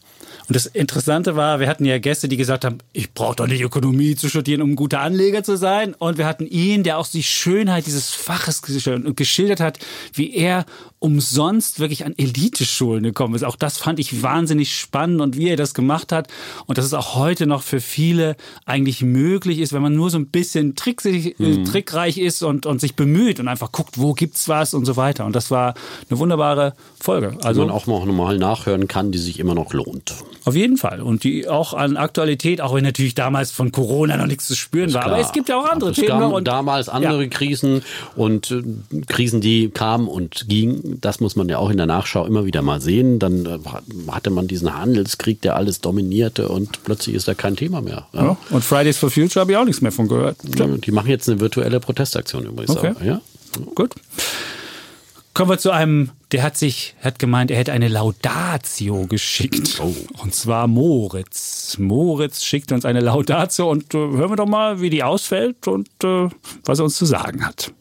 Und das Interessante war, wir hatten ja Gäste, die gesagt haben, ich brauche doch nicht Ökonomie zu studieren, um ein guter Anleger zu sein. Und wir hatten ihn, der auch die Schönheit dieses Faches geschildert hat, wie er umsonst wirklich an Eliteschulen gekommen ist. Auch das fand ich wahnsinnig spannend und wie er das gemacht hat. Und dass es auch heute noch für viele eigentlich möglich ist, wenn man nur so ein bisschen tricksig, äh, mhm. trickreich ist und, und sich bemüht und einfach guckt, wo gibt's was und so weiter. Und das war eine wunderbare Folge. Also die man auch noch mal nachhören kann, die sich immer noch lohnt. Auf jeden Fall. Und die auch an Aktualität, auch wenn natürlich damals von Corona noch nichts zu spüren war. Klar. Aber es gibt ja auch andere Themen. Es gab damals andere ja. Krisen und äh, Krisen, die kamen und gingen das muss man ja auch in der Nachschau immer wieder mal sehen. Dann äh, hatte man diesen Handelskrieg, der alles dominierte und plötzlich ist da kein Thema mehr. Ja. Ja, und Fridays for Future habe ich auch nichts mehr von gehört. Die machen jetzt eine virtuelle Protestaktion übrigens. Okay. Auch, ja? Gut. Kommen wir zu einem, der hat sich, hat gemeint, er hätte eine Laudatio geschickt. Oh. Und zwar Moritz. Moritz schickt uns eine Laudatio und äh, hören wir doch mal, wie die ausfällt und äh, was er uns zu sagen hat.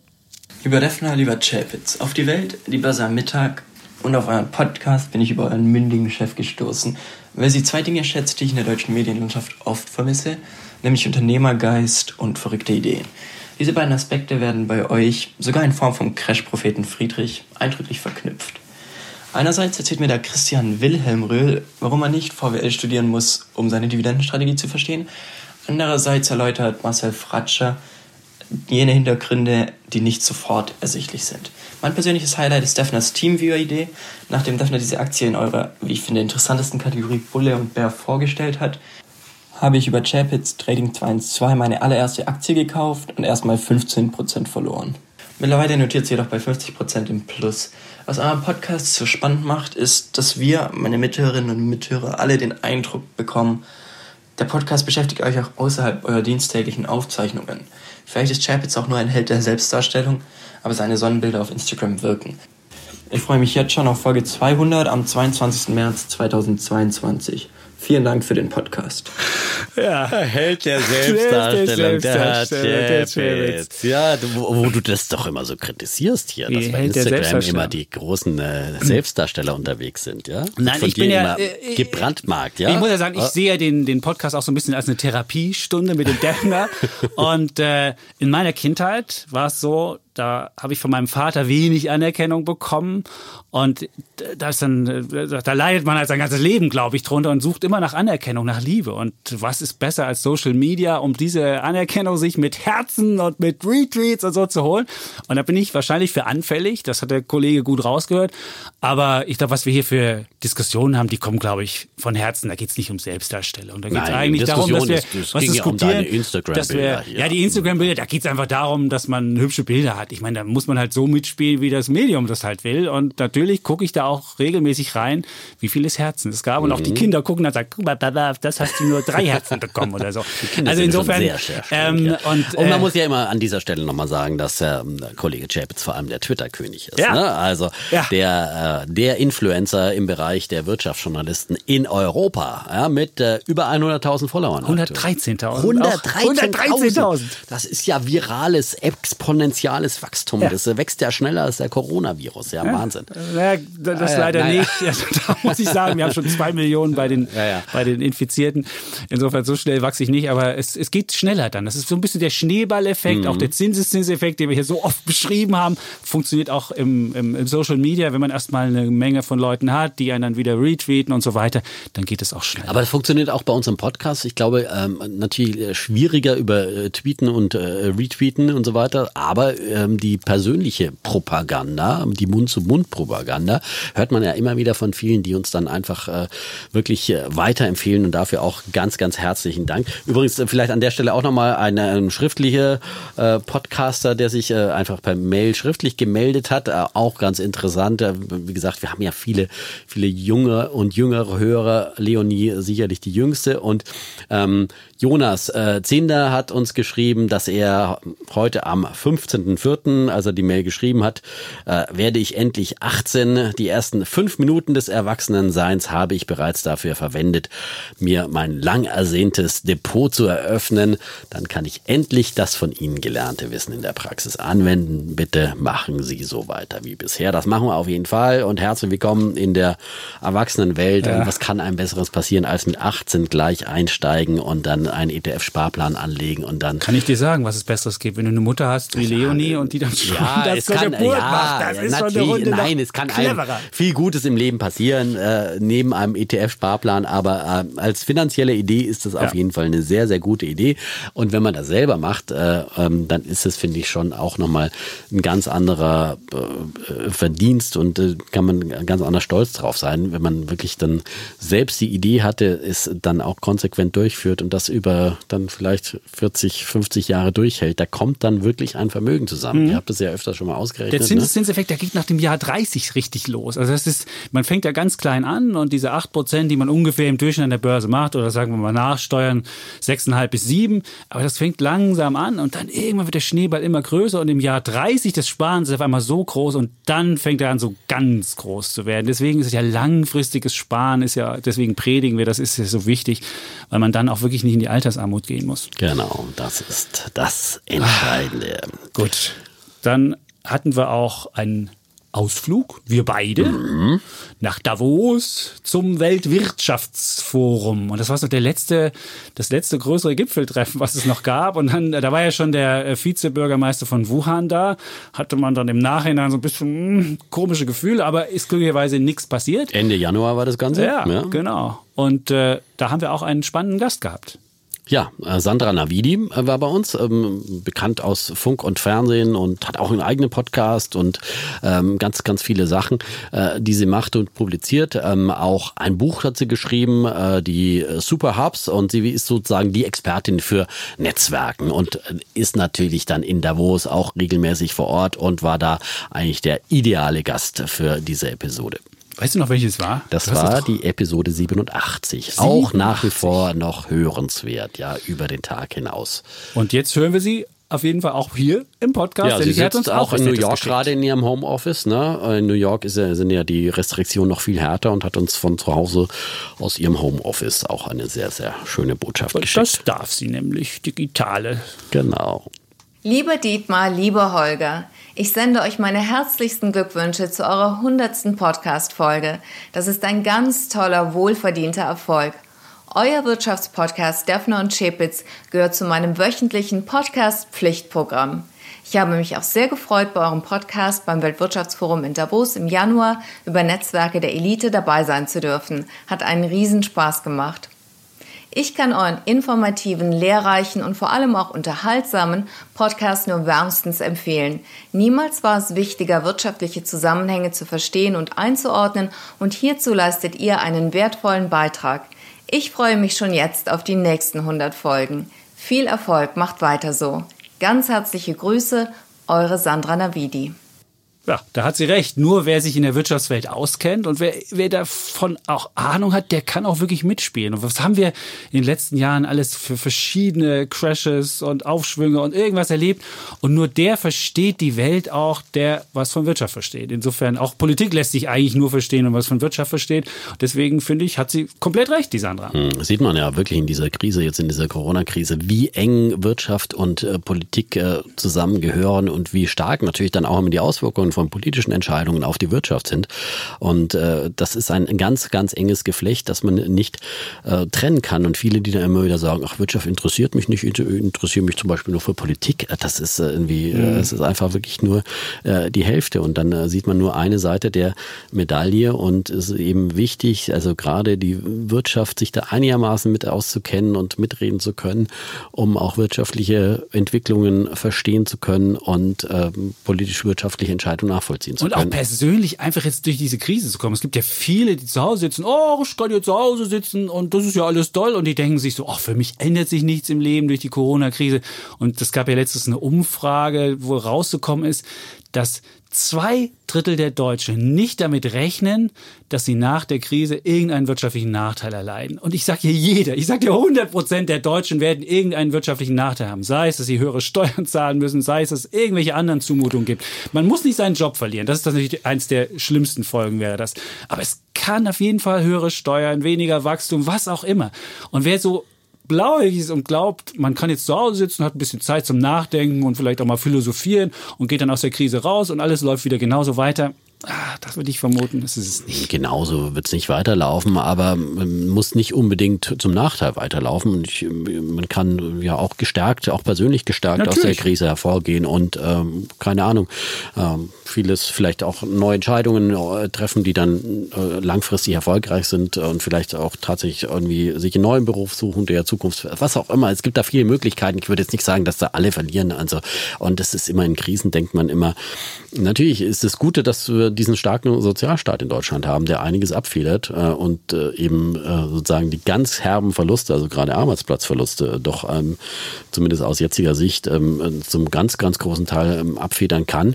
Lieber Defner, lieber Chapitz, auf die Welt, die Börse am Mittag und auf euren Podcast bin ich über euren mündigen Chef gestoßen, weil sie zwei Dinge schätzt, die ich in der deutschen Medienlandschaft oft vermisse, nämlich Unternehmergeist und verrückte Ideen. Diese beiden Aspekte werden bei euch, sogar in Form vom Crash-Propheten Friedrich, eindrücklich verknüpft. Einerseits erzählt mir der Christian Wilhelm Röhl, warum man nicht VWL studieren muss, um seine Dividendenstrategie zu verstehen. Andererseits erläutert Marcel Fratscher, jene Hintergründe, die nicht sofort ersichtlich sind. Mein persönliches Highlight ist Defners Teamviewer-Idee. Nachdem Defner diese Aktie in eurer, wie ich finde, interessantesten Kategorie Bulle und Bär vorgestellt hat, habe ich über Chapitz Trading 212 meine allererste Aktie gekauft und erstmal 15% verloren. Mittlerweile notiert sie jedoch bei 50% im Plus. Was euren Podcast so spannend macht, ist, dass wir, meine Mithörerinnen und Mithörer, alle den Eindruck bekommen, der Podcast beschäftigt euch auch außerhalb eurer diensttäglichen Aufzeichnungen. Vielleicht ist Chapitz auch nur ein Held der Selbstdarstellung, aber seine Sonnenbilder auf Instagram wirken. Ich freue mich jetzt schon auf Folge 200 am 22. März 2022. Vielen Dank für den Podcast. Ja, Held der Selbstdarstellung, der hat Chapitz. Ja, du, wo, wo, du das doch immer so kritisierst hier, dass bei Instagram immer die großen äh, Selbstdarsteller unterwegs sind, ja? Nein, Von ich bin ja äh, gebrandmarkt, ja? Ich muss ja sagen, ich sehe ja den, den Podcast auch so ein bisschen als eine Therapiestunde mit dem Defner. Und äh, in meiner Kindheit war es so, da habe ich von meinem Vater wenig Anerkennung bekommen und da ist dann, da leidet man halt sein ganzes Leben, glaube ich, drunter und sucht immer nach Anerkennung, nach Liebe. Und was ist besser als Social Media, um diese Anerkennung sich mit Herzen und mit Retweets und so zu holen? Und da bin ich wahrscheinlich für anfällig. Das hat der Kollege gut rausgehört. Aber ich glaube, was wir hier für Diskussionen haben, die kommen, glaube ich, von Herzen. Da geht es nicht um Selbstdarstellung. Da geht es eigentlich darum, dass wir ist, das was ging ja um diskutieren. deine Instagram-Bilder ja, ja, die Instagram-Bilder, da geht es einfach darum, dass man hübsche Bilder hat. Ich meine, da muss man halt so mitspielen, wie das Medium das halt will. Und natürlich gucke ich da auch regelmäßig rein, wie vieles Herzen es gab. Und auch die Mhm. Kinder gucken dann und sagen, das hast du nur drei Herzen bekommen oder so. Also insofern. sehr, sehr ähm, ja. und, Und äh, man muss ja immer an dieser Stelle nochmal sagen, dass ähm, der Kollege Chapitz vor allem der Twitter-König ist. Ja. Ne? Also Ja. der, äh, der Influencer im Bereich der Wirtschaftsjournalisten in Europa ja, mit äh, über 100.000 Followern. 113.000. 113.000. 113.000. Das ist ja virales, exponentiales Wachstum. Ja. Das äh, wächst ja schneller als der Coronavirus. Ja, Wahnsinn. Naja, das Ah, ja, leider naja. nicht. Also, da muss ich sagen, wir haben schon zwei Millionen bei den, Ja, ja. bei den Infizierten. Insofern so schnell wachse ich nicht, aber es, es geht schneller dann. Das ist so ein bisschen der Schneeballeffekt, Mhm. auch der Zinseszinseffekt, den wir hier so oft beschrieben haben, funktioniert auch im, im, im Social Media. Wenn man erstmal eine Menge von Leuten hat, die einen dann wieder retweeten und so weiter, dann geht es auch schnell. Aber das funktioniert auch bei uns im Podcast. Ich glaube, ähm, natürlich äh, schwieriger über äh, Tweeten und äh, Retweeten und so weiter. Aber ähm, die persönliche Propaganda, die Mund-zu-Mund-Propaganda, hört man ja immer wieder von vielen, die uns dann einfach äh, wirklich äh, weiterempfehlen und dafür auch ganz, ganz herzlichen Dank. Übrigens äh, vielleicht an der Stelle auch nochmal ein, ein schriftlicher äh, Podcaster, der sich äh, einfach per Mail schriftlich gemeldet hat. Äh, auch ganz interessant. Äh, wie gesagt, wir haben ja viele, viele junge und jüngere Hörer. Leonie sicherlich die jüngste und ähm, Jonas äh, Zehnder hat uns geschrieben, dass er heute am 15.04., als er die Mail geschrieben hat, äh, werde ich endlich 18. Die ersten fünf Minuten des Erwachsenenseins habe ich bereits dafür verwendet, mir mein lang ersehntes Depot zu eröffnen. Dann kann ich endlich das von Ihnen gelernte Wissen in der Praxis anwenden. Bitte machen Sie so weiter wie bisher. Das machen wir auf jeden Fall und herzlich willkommen in der Erwachsenenwelt. Ja. Und was kann einem Besseres passieren, als mit 18 gleich einsteigen und dann einen ETF-Sparplan anlegen und dann Kann ich dir sagen, was es Besseres gibt, wenn du eine Mutter hast wie Leonie und die dann schon ja, das es kann, Geburt ja, macht. Das ist schon eine Runde nein, es kann viel Gutes im Leben passieren, äh, neben einem ETF-Sparplan, aber äh, als finanzielle Idee ist das auf Ja. jeden Fall eine sehr, sehr gute Idee. Und wenn man das selber macht, äh, ähm, dann ist es, finde ich, schon auch nochmal ein ganz anderer äh, Verdienst und äh, kann man ganz anders stolz drauf sein, wenn man wirklich dann selbst die Idee hatte, es dann auch konsequent durchführt und das über dann vielleicht 40, 50 Jahre durchhält. Da kommt dann wirklich ein Vermögen zusammen. Mhm. Ihr habt das ja öfter schon mal ausgerechnet. Der ne? Zinseszinseffekt, der geht nach dem Jahr 30 richtig los. Also das ist, man fängt ja ganz klein an und diese 8%, die man ungefähr im Durchschnitt an der Börse macht, oder sagen wir mal nachsteuern, 6,5 bis 7, aber das fängt langsam an und dann irgendwann wird der Schneeball immer größer und im Jahr 30 des Sparens ist auf einmal so groß und dann fängt er an so ganz groß zu werden. Deswegen ist es ja langfristiges Sparen, ist ja, deswegen predigen wir, das ist ja so wichtig, weil man dann auch wirklich nicht in die Altersarmut gehen muss. Genau, das ist das Entscheidende. Gut. Dann hatten wir auch einen Ausflug, wir beide, nach Davos zum Weltwirtschaftsforum. Und das war so der letzte, das letzte größere Gipfeltreffen, was es noch gab. Und dann, da war ja schon der äh, Vizebürgermeister von Wuhan da. Hatte man dann im Nachhinein so ein bisschen mh, komische Gefühle, aber ist glücklicherweise nichts passiert. Ende Januar war das Ganze. Ja, genau. Und äh, da haben wir auch einen spannenden Gast gehabt. Ja, äh, Sandra Navidi äh, war bei uns, ähm, bekannt aus Funk und Fernsehen und hat auch einen eigenen Podcast und ähm, ganz, ganz viele Sachen, äh, die sie macht und publiziert. Ähm, auch ein Buch hat sie geschrieben, äh, die Super Hubs und sie ist sozusagen die Expertin für Netzwerken und äh, ist natürlich dann in Davos auch regelmäßig vor Ort und war da eigentlich der ideale Gast für diese Episode. Weißt du noch, welches war? Das Du war das- die Episode 87. Auch nach wie vor noch hörenswert, ja, über den Tag hinaus. Und jetzt hören wir sie auf jeden Fall auch hier im Podcast. Ja, sie sitzt uns auch was in New York gerade in ihrem Homeoffice. Ne? In New York ja- sind ja die Restriktionen noch viel härter und hat uns von zu Hause aus ihrem Homeoffice auch eine sehr, sehr schöne Botschaft geschickt. Das darf sie nämlich, digitale. Genau. Lieber Dietmar, lieber Holger, ich sende euch meine herzlichsten Glückwünsche zu eurer 100. Podcast-Folge. Das ist ein ganz toller, wohlverdienter Erfolg. Euer Wirtschaftspodcast Defner und Schepitz gehört zu meinem wöchentlichen Podcast-Pflichtprogramm. Ich habe mich auch sehr gefreut, bei eurem Podcast beim Weltwirtschaftsforum in Davos im Januar über Netzwerke der Elite dabei sein zu dürfen. Hat einen Riesenspaß gemacht. Ich kann euren informativen, lehrreichen und vor allem auch unterhaltsamen Podcast nur wärmstens empfehlen. Niemals war es wichtiger, wirtschaftliche Zusammenhänge zu verstehen und einzuordnen und hierzu leistet ihr einen wertvollen Beitrag. Ich freue mich schon jetzt auf die nächsten 100 Folgen. Viel Erfolg, macht weiter so. Ganz herzliche Grüße, eure Sandra Navidi. Ja, da hat sie recht. Nur wer sich in der Wirtschaftswelt auskennt und wer, wer davon auch Ahnung hat, der kann auch wirklich mitspielen. Und was haben wir in den letzten Jahren alles für verschiedene Crashes und Aufschwünge und irgendwas erlebt? Und nur der versteht die Welt auch, der was von Wirtschaft versteht. Insofern auch Politik lässt sich eigentlich nur verstehen, man was von Wirtschaft versteht. Deswegen finde ich, hat sie komplett recht, die Sandra. Hm, Sieht man ja wirklich in dieser Krise, jetzt in dieser Corona-Krise, wie eng Wirtschaft und äh, Politik äh, zusammengehören und wie stark natürlich dann auch immer die Auswirkungen von politischen Entscheidungen auf die Wirtschaft sind. Und äh, das ist ein ganz, ganz enges Geflecht, das man nicht äh, trennen kann. Und viele, die dann immer wieder sagen, ach, Wirtschaft interessiert mich nicht, inter- interessiert mich zum Beispiel nur für Politik, äh, das ist äh, irgendwie, äh, Mhm. es ist einfach wirklich nur äh, die Hälfte. Und dann äh, sieht man nur eine Seite der Medaille und es ist eben wichtig, also gerade die Wirtschaft, sich da einigermaßen mit auszukennen und mitreden zu können, um auch wirtschaftliche Entwicklungen verstehen zu können und ähm, politisch-wirtschaftliche Entscheidungen nachvollziehen zu Und auch können. persönlich einfach jetzt durch diese Krise zu kommen. Es gibt ja viele, die zu Hause sitzen, oh, ich kann jetzt zu Hause sitzen und das ist ja alles toll. Und die denken sich so, ach, für mich ändert sich nichts im Leben durch die Corona-Krise. Und es gab ja letztens eine Umfrage, wo rausgekommen ist, dass zwei Drittel der Deutschen nicht damit rechnen, dass sie nach der Krise irgendeinen wirtschaftlichen Nachteil erleiden. Und ich sage hier jeder, ich sage dir 100 Prozent der Deutschen werden irgendeinen wirtschaftlichen Nachteil haben. Sei es, dass sie höhere Steuern zahlen müssen, sei es, dass es irgendwelche anderen Zumutungen gibt. Man muss nicht seinen Job verlieren. Das ist natürlich eins der schlimmsten Folgen wäre das. Aber es kann auf jeden Fall höhere Steuern, weniger Wachstum, was auch immer. Und wer so blauäugig ist und glaubt, man kann jetzt zu Hause sitzen, hat ein bisschen Zeit zum Nachdenken und vielleicht auch mal philosophieren und geht dann aus der Krise raus und alles läuft wieder genauso weiter. Ah, das würde ich vermuten, das ist es nicht. Genauso wird es nicht weiterlaufen, aber man muss nicht unbedingt zum Nachteil weiterlaufen. Ich, man kann ja auch gestärkt, auch persönlich gestärkt aus der Natürlich. Krise hervorgehen und ähm, keine Ahnung, ähm, vieles vielleicht auch neue Entscheidungen äh, treffen, die dann äh, langfristig erfolgreich sind und vielleicht auch tatsächlich irgendwie sich einen neuen Beruf suchen, der Zukunft, was auch immer. Es gibt da viele Möglichkeiten. Ich würde jetzt nicht sagen, dass da alle verlieren. Also und das ist immer in Krisen denkt man immer. Natürlich ist es Gute, dass wir diesen starken Sozialstaat in Deutschland haben, der einiges abfedert äh, und äh, eben äh, sozusagen die ganz herben Verluste, also gerade Arbeitsplatzverluste, doch ähm, zumindest aus jetziger Sicht ähm, zum ganz, ganz großen Teil ähm, abfedern kann.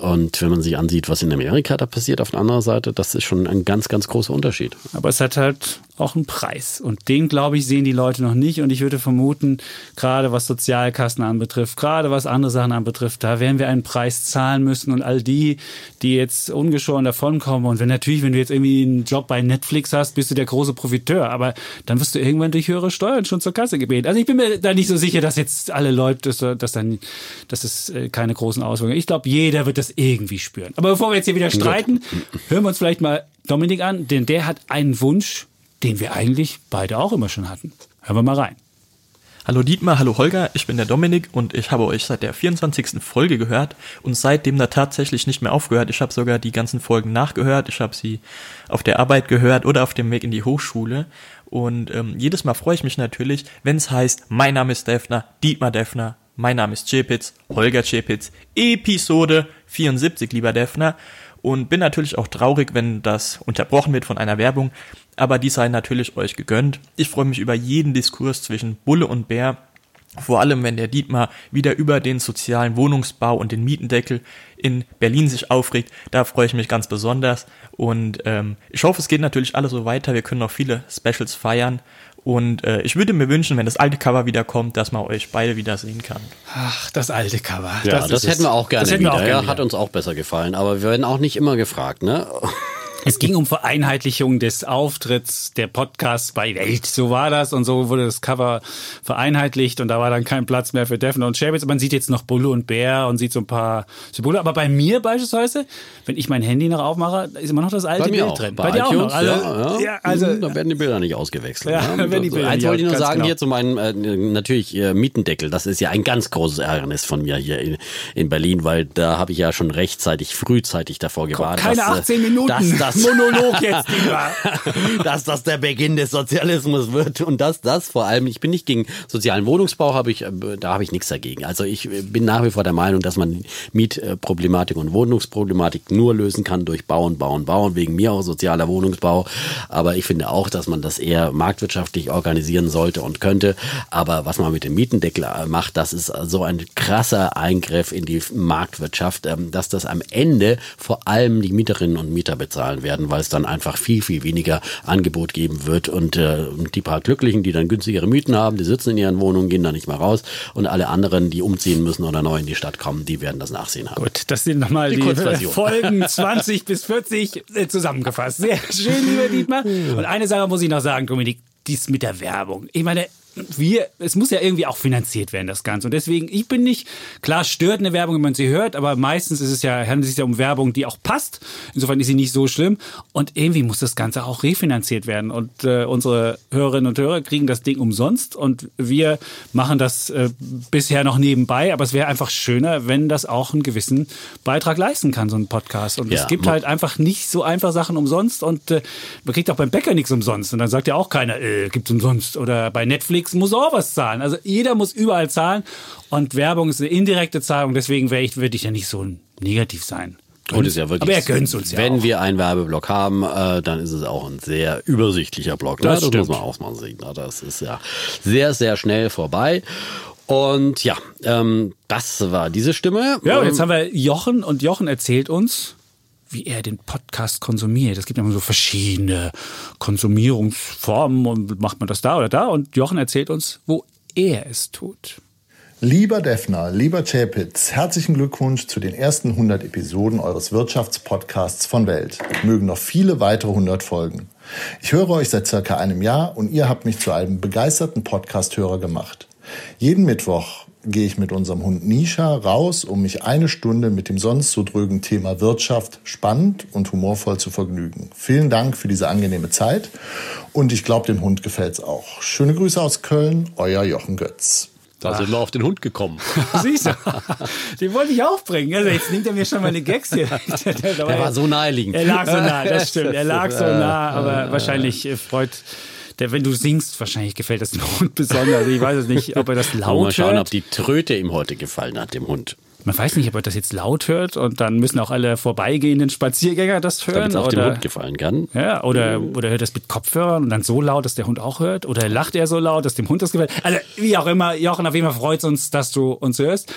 Und wenn man sich ansieht, was in Amerika da passiert auf der anderen Seite, das ist schon ein ganz, ganz großer Unterschied. Aber es hat halt auch einen Preis. Und den, glaube ich, sehen die Leute noch nicht. Und ich würde vermuten, gerade was Sozialkassen anbetrifft, gerade was andere Sachen anbetrifft, da werden wir einen Preis zahlen müssen. Und all die, die jetzt ungeschoren davonkommen. Und wenn natürlich, wenn du jetzt irgendwie einen Job bei Netflix hast, bist du der große Profiteur. Aber dann wirst du irgendwann durch höhere Steuern schon zur Kasse gebeten. Also ich bin mir da nicht so sicher, dass jetzt alle Leute, dass, dass dann, dass es äh, keine großen Auswirkungen. Ich glaube, jeder wird das irgendwie spüren. Aber bevor wir jetzt hier wieder streiten, hören wir uns vielleicht mal Dominik an, denn der hat einen Wunsch, den wir eigentlich beide auch immer schon hatten. Hören wir mal rein. Hallo Dietmar, hallo Holger, ich bin der Dominik und ich habe euch seit der 24. Folge gehört und seitdem da tatsächlich nicht mehr aufgehört. Ich habe sogar die ganzen Folgen nachgehört, ich habe sie auf der Arbeit gehört oder auf dem Weg in die Hochschule und ähm, jedes Mal freue ich mich natürlich, wenn es heißt, mein Name ist Defner, Dietmar Defner, mein Name ist Chepitz, Holger Chepitz, Episode 74, lieber Defner und bin natürlich auch traurig, wenn das unterbrochen wird von einer Werbung, aber die sei natürlich euch gegönnt. Ich freue mich über jeden Diskurs zwischen Bulle und Bär. Vor allem, wenn der Dietmar wieder über den sozialen Wohnungsbau und den Mietendeckel in Berlin sich aufregt, da freue ich mich ganz besonders. Und ähm, ich hoffe, es geht natürlich alles so weiter. Wir können noch viele Specials feiern. Und äh, ich würde mir wünschen, wenn das alte Cover wieder kommt, dass man euch beide wieder sehen kann. Ach, das alte Cover. Ja, das, das hätten wir auch gerne wieder. wir auch gerne ja, wieder. hat uns auch besser gefallen. Aber wir werden auch nicht immer gefragt, ne? Es ging um Vereinheitlichung des Auftritts der Podcasts bei Welt. So war das und so wurde das Cover vereinheitlicht und da war dann kein Platz mehr für Daphne und Shabitz. Man sieht jetzt noch Bulle und Bär und sieht so ein paar Symbole. Aber bei mir beispielsweise, wenn ich mein Handy noch aufmache, ist immer noch das alte Bei Bild auch. drin. Bei, dir iTunes, auch noch. Also, ja, ja. also da werden die Bilder nicht ausgewechselt. Ja, ne? werden die Bilder Eins wollte ich nur sagen genau. hier zu meinem, äh, natürlich äh, Mietendeckel. Das ist ja ein ganz großes Ärgernis von mir hier in, in Berlin, weil da habe ich ja schon rechtzeitig, frühzeitig davor gewarnt. keine dass, äh, 18 Minuten Dass das, Monolog jetzt, Dietmar. dass das der Beginn des Sozialismus wird und dass das vor allem, ich bin nicht gegen sozialen Wohnungsbau, habe ich, äh, da habe ich nichts dagegen. Also ich äh, bin nach wie vor der Meinung, dass man Mietproblematik und Wohnungsproblematik nur lösen kann durch Bauen, Bauen, Bauen, wegen mir auch sozialer Wohnungsbau. Aber ich finde auch, dass man das eher marktwirtschaftlich organisieren sollte und könnte. Aber was man mit dem Mietendeckel äh, macht, das ist so ein krasser Eingriff in die Marktwirtschaft, ähm, dass das am Ende vor allem die Mieterinnen und Mieter bezahlen werden, weil es dann einfach viel, viel weniger Angebot geben wird. Und äh, die paar Glücklichen, die dann günstigere Mieten haben, die sitzen in ihren Wohnungen, gehen da nicht mehr raus. Und alle anderen, die umziehen müssen oder neu in die Stadt kommen, die werden das Nachsehen haben. Gut, das sind nochmal Die die. Folgen 20 bis 40 äh, zusammengefasst. Sehr schön, lieber Dietmar. Und eine Sache muss ich noch sagen, Dominik, dies mit der Werbung. Ich meine, wir, es muss ja irgendwie auch finanziert werden, das Ganze. Und deswegen, ich bin nicht, klar stört eine Werbung, wenn man sie hört, aber meistens ist es ja, handelt es sich ja um Werbung, die auch passt. Insofern ist sie nicht so schlimm. Und irgendwie muss das Ganze auch refinanziert werden. Und äh, unsere Hörerinnen und Hörer kriegen das Ding umsonst und wir machen das äh, bisher noch nebenbei. Aber es wäre einfach schöner, wenn das auch einen gewissen Beitrag leisten kann, so ein Podcast. Und Ja, es gibt halt einfach nicht so einfach Sachen umsonst und äh, man kriegt auch beim Bäcker nichts umsonst. Und dann sagt ja auch keiner, äh, gibt's umsonst. Oder bei Netflix muss auch was zahlen. Also jeder muss überall zahlen und Werbung ist eine indirekte Zahlung. Deswegen wäre ich, würde ich ja nicht so negativ sein. Und ist ja wirklich, Aber er gönnt uns ja Wenn auch. wir einen Werbeblock haben, äh, dann ist es auch ein sehr übersichtlicher Block. Ne? Das Das, stimmt. muss man auch mal sehen. Ne? Das ist ja sehr, sehr schnell vorbei. Und ja, ähm, das war diese Stimme. Ja, und Ähm, jetzt haben wir Jochen und Jochen erzählt uns, wie er den Podcast konsumiert. Es gibt immer so verschiedene Konsumierungsformen und macht man das da oder da. Und Jochen erzählt uns, wo er es tut. Lieber Defner, lieber Chapitz, herzlichen Glückwunsch zu den ersten 100 Episoden eures Wirtschaftspodcasts von Welt. Mögen noch viele weitere 100 folgen. Ich höre euch seit circa einem Jahr und ihr habt mich zu einem begeisterten Podcast-Hörer gemacht. Jeden Mittwoch gehe ich mit unserem Hund Nisha raus, um mich eine Stunde mit dem sonst so drögen Thema Wirtschaft spannend und humorvoll zu vergnügen. Vielen Dank für diese angenehme Zeit und ich glaube, dem Hund gefällt's auch. Schöne Grüße aus Köln, euer Jochen Götz. Da sind wir auf den Hund gekommen. Siehst du, den wollte ich auch bringen. Also jetzt nimmt er mir schon meine Gags hier. Der, Der war so naheliegend. Er lag so nah, das stimmt. Er lag so nah, aber wahrscheinlich äh, freut der, wenn du singst, wahrscheinlich gefällt das dem Hund besonders. Ich weiß es nicht, ob er das laut Mal schauen, hört. ob die Tröte ihm heute gefallen hat, dem Hund. Man weiß nicht, ob er das jetzt laut hört und dann müssen auch alle vorbeigehenden Spaziergänger das hören. Damit es auch dem oder, Hund gefallen kann. ja, oder, oder hört das mit Kopfhörern und dann so laut, dass der Hund auch hört. Oder lacht er so laut, dass dem Hund das gefällt. Also wie auch immer, Jochen, auf jeden Fall freut es uns, dass du uns hörst.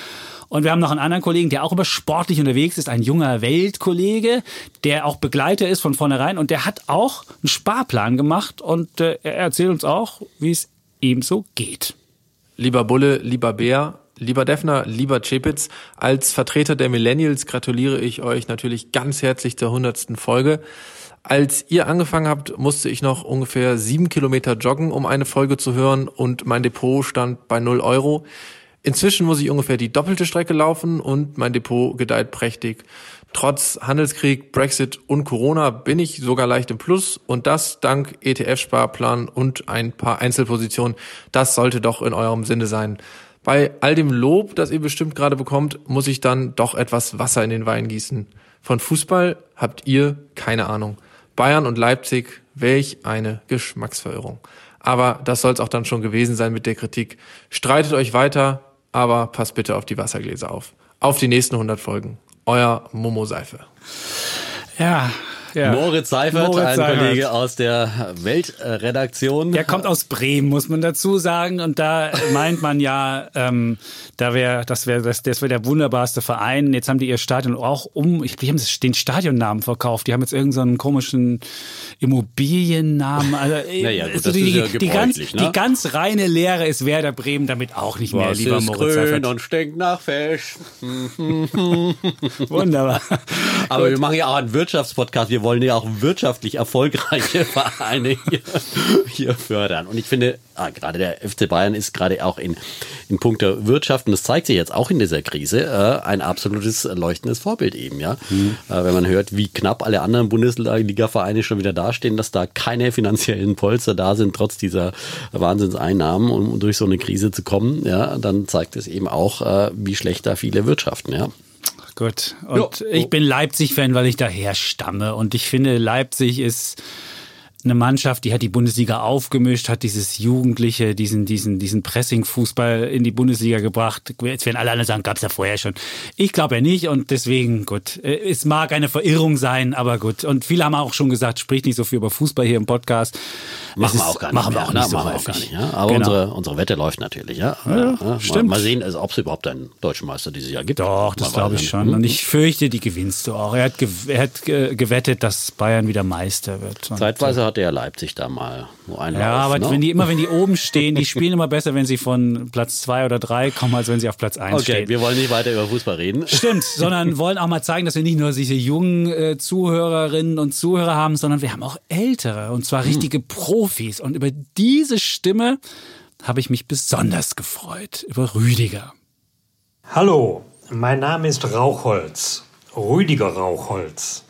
Und wir haben noch einen anderen Kollegen, der auch immer sportlich unterwegs ist, ein junger Weltkollege, der auch Begleiter ist von vornherein und der hat auch einen Sparplan gemacht und äh, er erzählt uns auch, wie es ihm so geht. Lieber Bulle, lieber Bär, lieber Defner, lieber Chepitz, als Vertreter der Millennials gratuliere ich euch natürlich ganz herzlich zur hundertsten Folge. Als ihr angefangen habt, musste ich noch ungefähr sieben Kilometer joggen, um eine Folge zu hören und mein Depot stand bei null Euro. Inzwischen muss ich ungefähr die doppelte Strecke laufen und mein Depot gedeiht prächtig. Trotz Handelskrieg, Brexit und Corona bin ich sogar leicht im Plus und das dank ETF-Sparplan und ein paar Einzelpositionen. Das sollte doch in eurem Sinne sein. Bei all dem Lob, das ihr bestimmt gerade bekommt, muss ich dann doch etwas Wasser in den Wein gießen. Von Fußball habt ihr keine Ahnung. Bayern und Leipzig, welch eine Geschmacksverirrung. Aber das soll es auch dann schon gewesen sein mit der Kritik. Streitet euch weiter, aber passt bitte auf die Wassergläser auf. Auf die nächsten 100 Folgen. Euer Momo Seife. Ja, Ja. Moritz Seifert, Moritz ein Seifert. Kollege aus der Weltredaktion. Der kommt aus Bremen, muss man dazu sagen. Und da meint man ja, ähm, da wäre, das wäre, das, das wäre der wunderbarste Verein. Jetzt haben die ihr Stadion auch um, ich glaube, die haben den Stadionnamen verkauft. Die haben jetzt irgendeinen so komischen Immobiliennamen. Also, Naja, gut, also die, ja die, ganz, ne? die ganz reine Lehre ist Werder Bremen damit auch nicht mehr, Was lieber ist Moritz grün Seifert. und stinkt nach Fisch. Wunderbar. Aber wir machen ja auch einen Wirtschaftspodcast. Wir wollen ja auch wirtschaftlich erfolgreiche Vereine hier, hier fördern. Und ich finde, ah, gerade der FC Bayern ist gerade auch in, in puncto Wirtschaft, und das zeigt sich jetzt auch in dieser Krise, äh, ein absolutes leuchtendes Vorbild eben, ja. Äh, wenn man hört, wie knapp alle anderen Bundesliga-Vereine schon wieder dastehen, dass da keine finanziellen Polster da sind, trotz dieser Wahnsinnseinnahmen, um durch so eine Krise zu kommen, ja, dann zeigt es eben auch, äh, wie schlecht da viele wirtschaften, ja. Gut. Und ich bin Leipzig-Fan, weil ich daher stamme. Und ich finde, Leipzig ist eine Mannschaft, die hat die Bundesliga aufgemischt, hat dieses Jugendliche, diesen, diesen, diesen Pressing-Fußball in die Bundesliga gebracht. Jetzt werden alle anderen sagen, gab es ja vorher schon. Ich glaube ja nicht und deswegen, gut, äh, es mag eine Verirrung sein, aber gut. Und viele haben auch schon gesagt, sprich nicht so viel über Fußball hier im Podcast. Machen Es wir auch gar nicht. Machen wir auch nicht so machen wir auch gar nicht. Ja? Aber Genau. unsere, unsere Wette läuft natürlich. Ja? Ja, Ja, Mal, stimmt. mal sehen, also, ob es überhaupt einen deutschen Meister dieses Jahr gibt. Doch, das glaube ich schon. Und ich fürchte, die gewinnst du auch. Er hat, er hat ge gewettet, dass Bayern wieder Meister wird. Zeitweise hatte ja Leipzig da mal so einen Ja, Lauf, aber ne? wenn die immer, wenn die oben stehen, die spielen immer besser, wenn sie von Platz zwei oder drei kommen, als wenn sie auf Platz eins Okay, stehen. wir wollen nicht weiter über Fußball reden. Stimmt, sondern wollen auch mal zeigen, dass wir nicht nur diese jungen äh, Zuhörerinnen und Zuhörer haben, sondern wir haben auch ältere und zwar richtige Profis. Und über diese Stimme habe ich mich besonders gefreut, über Rüdiger. Hallo, mein Name ist Rauchholz, Rüdiger Rauchholz.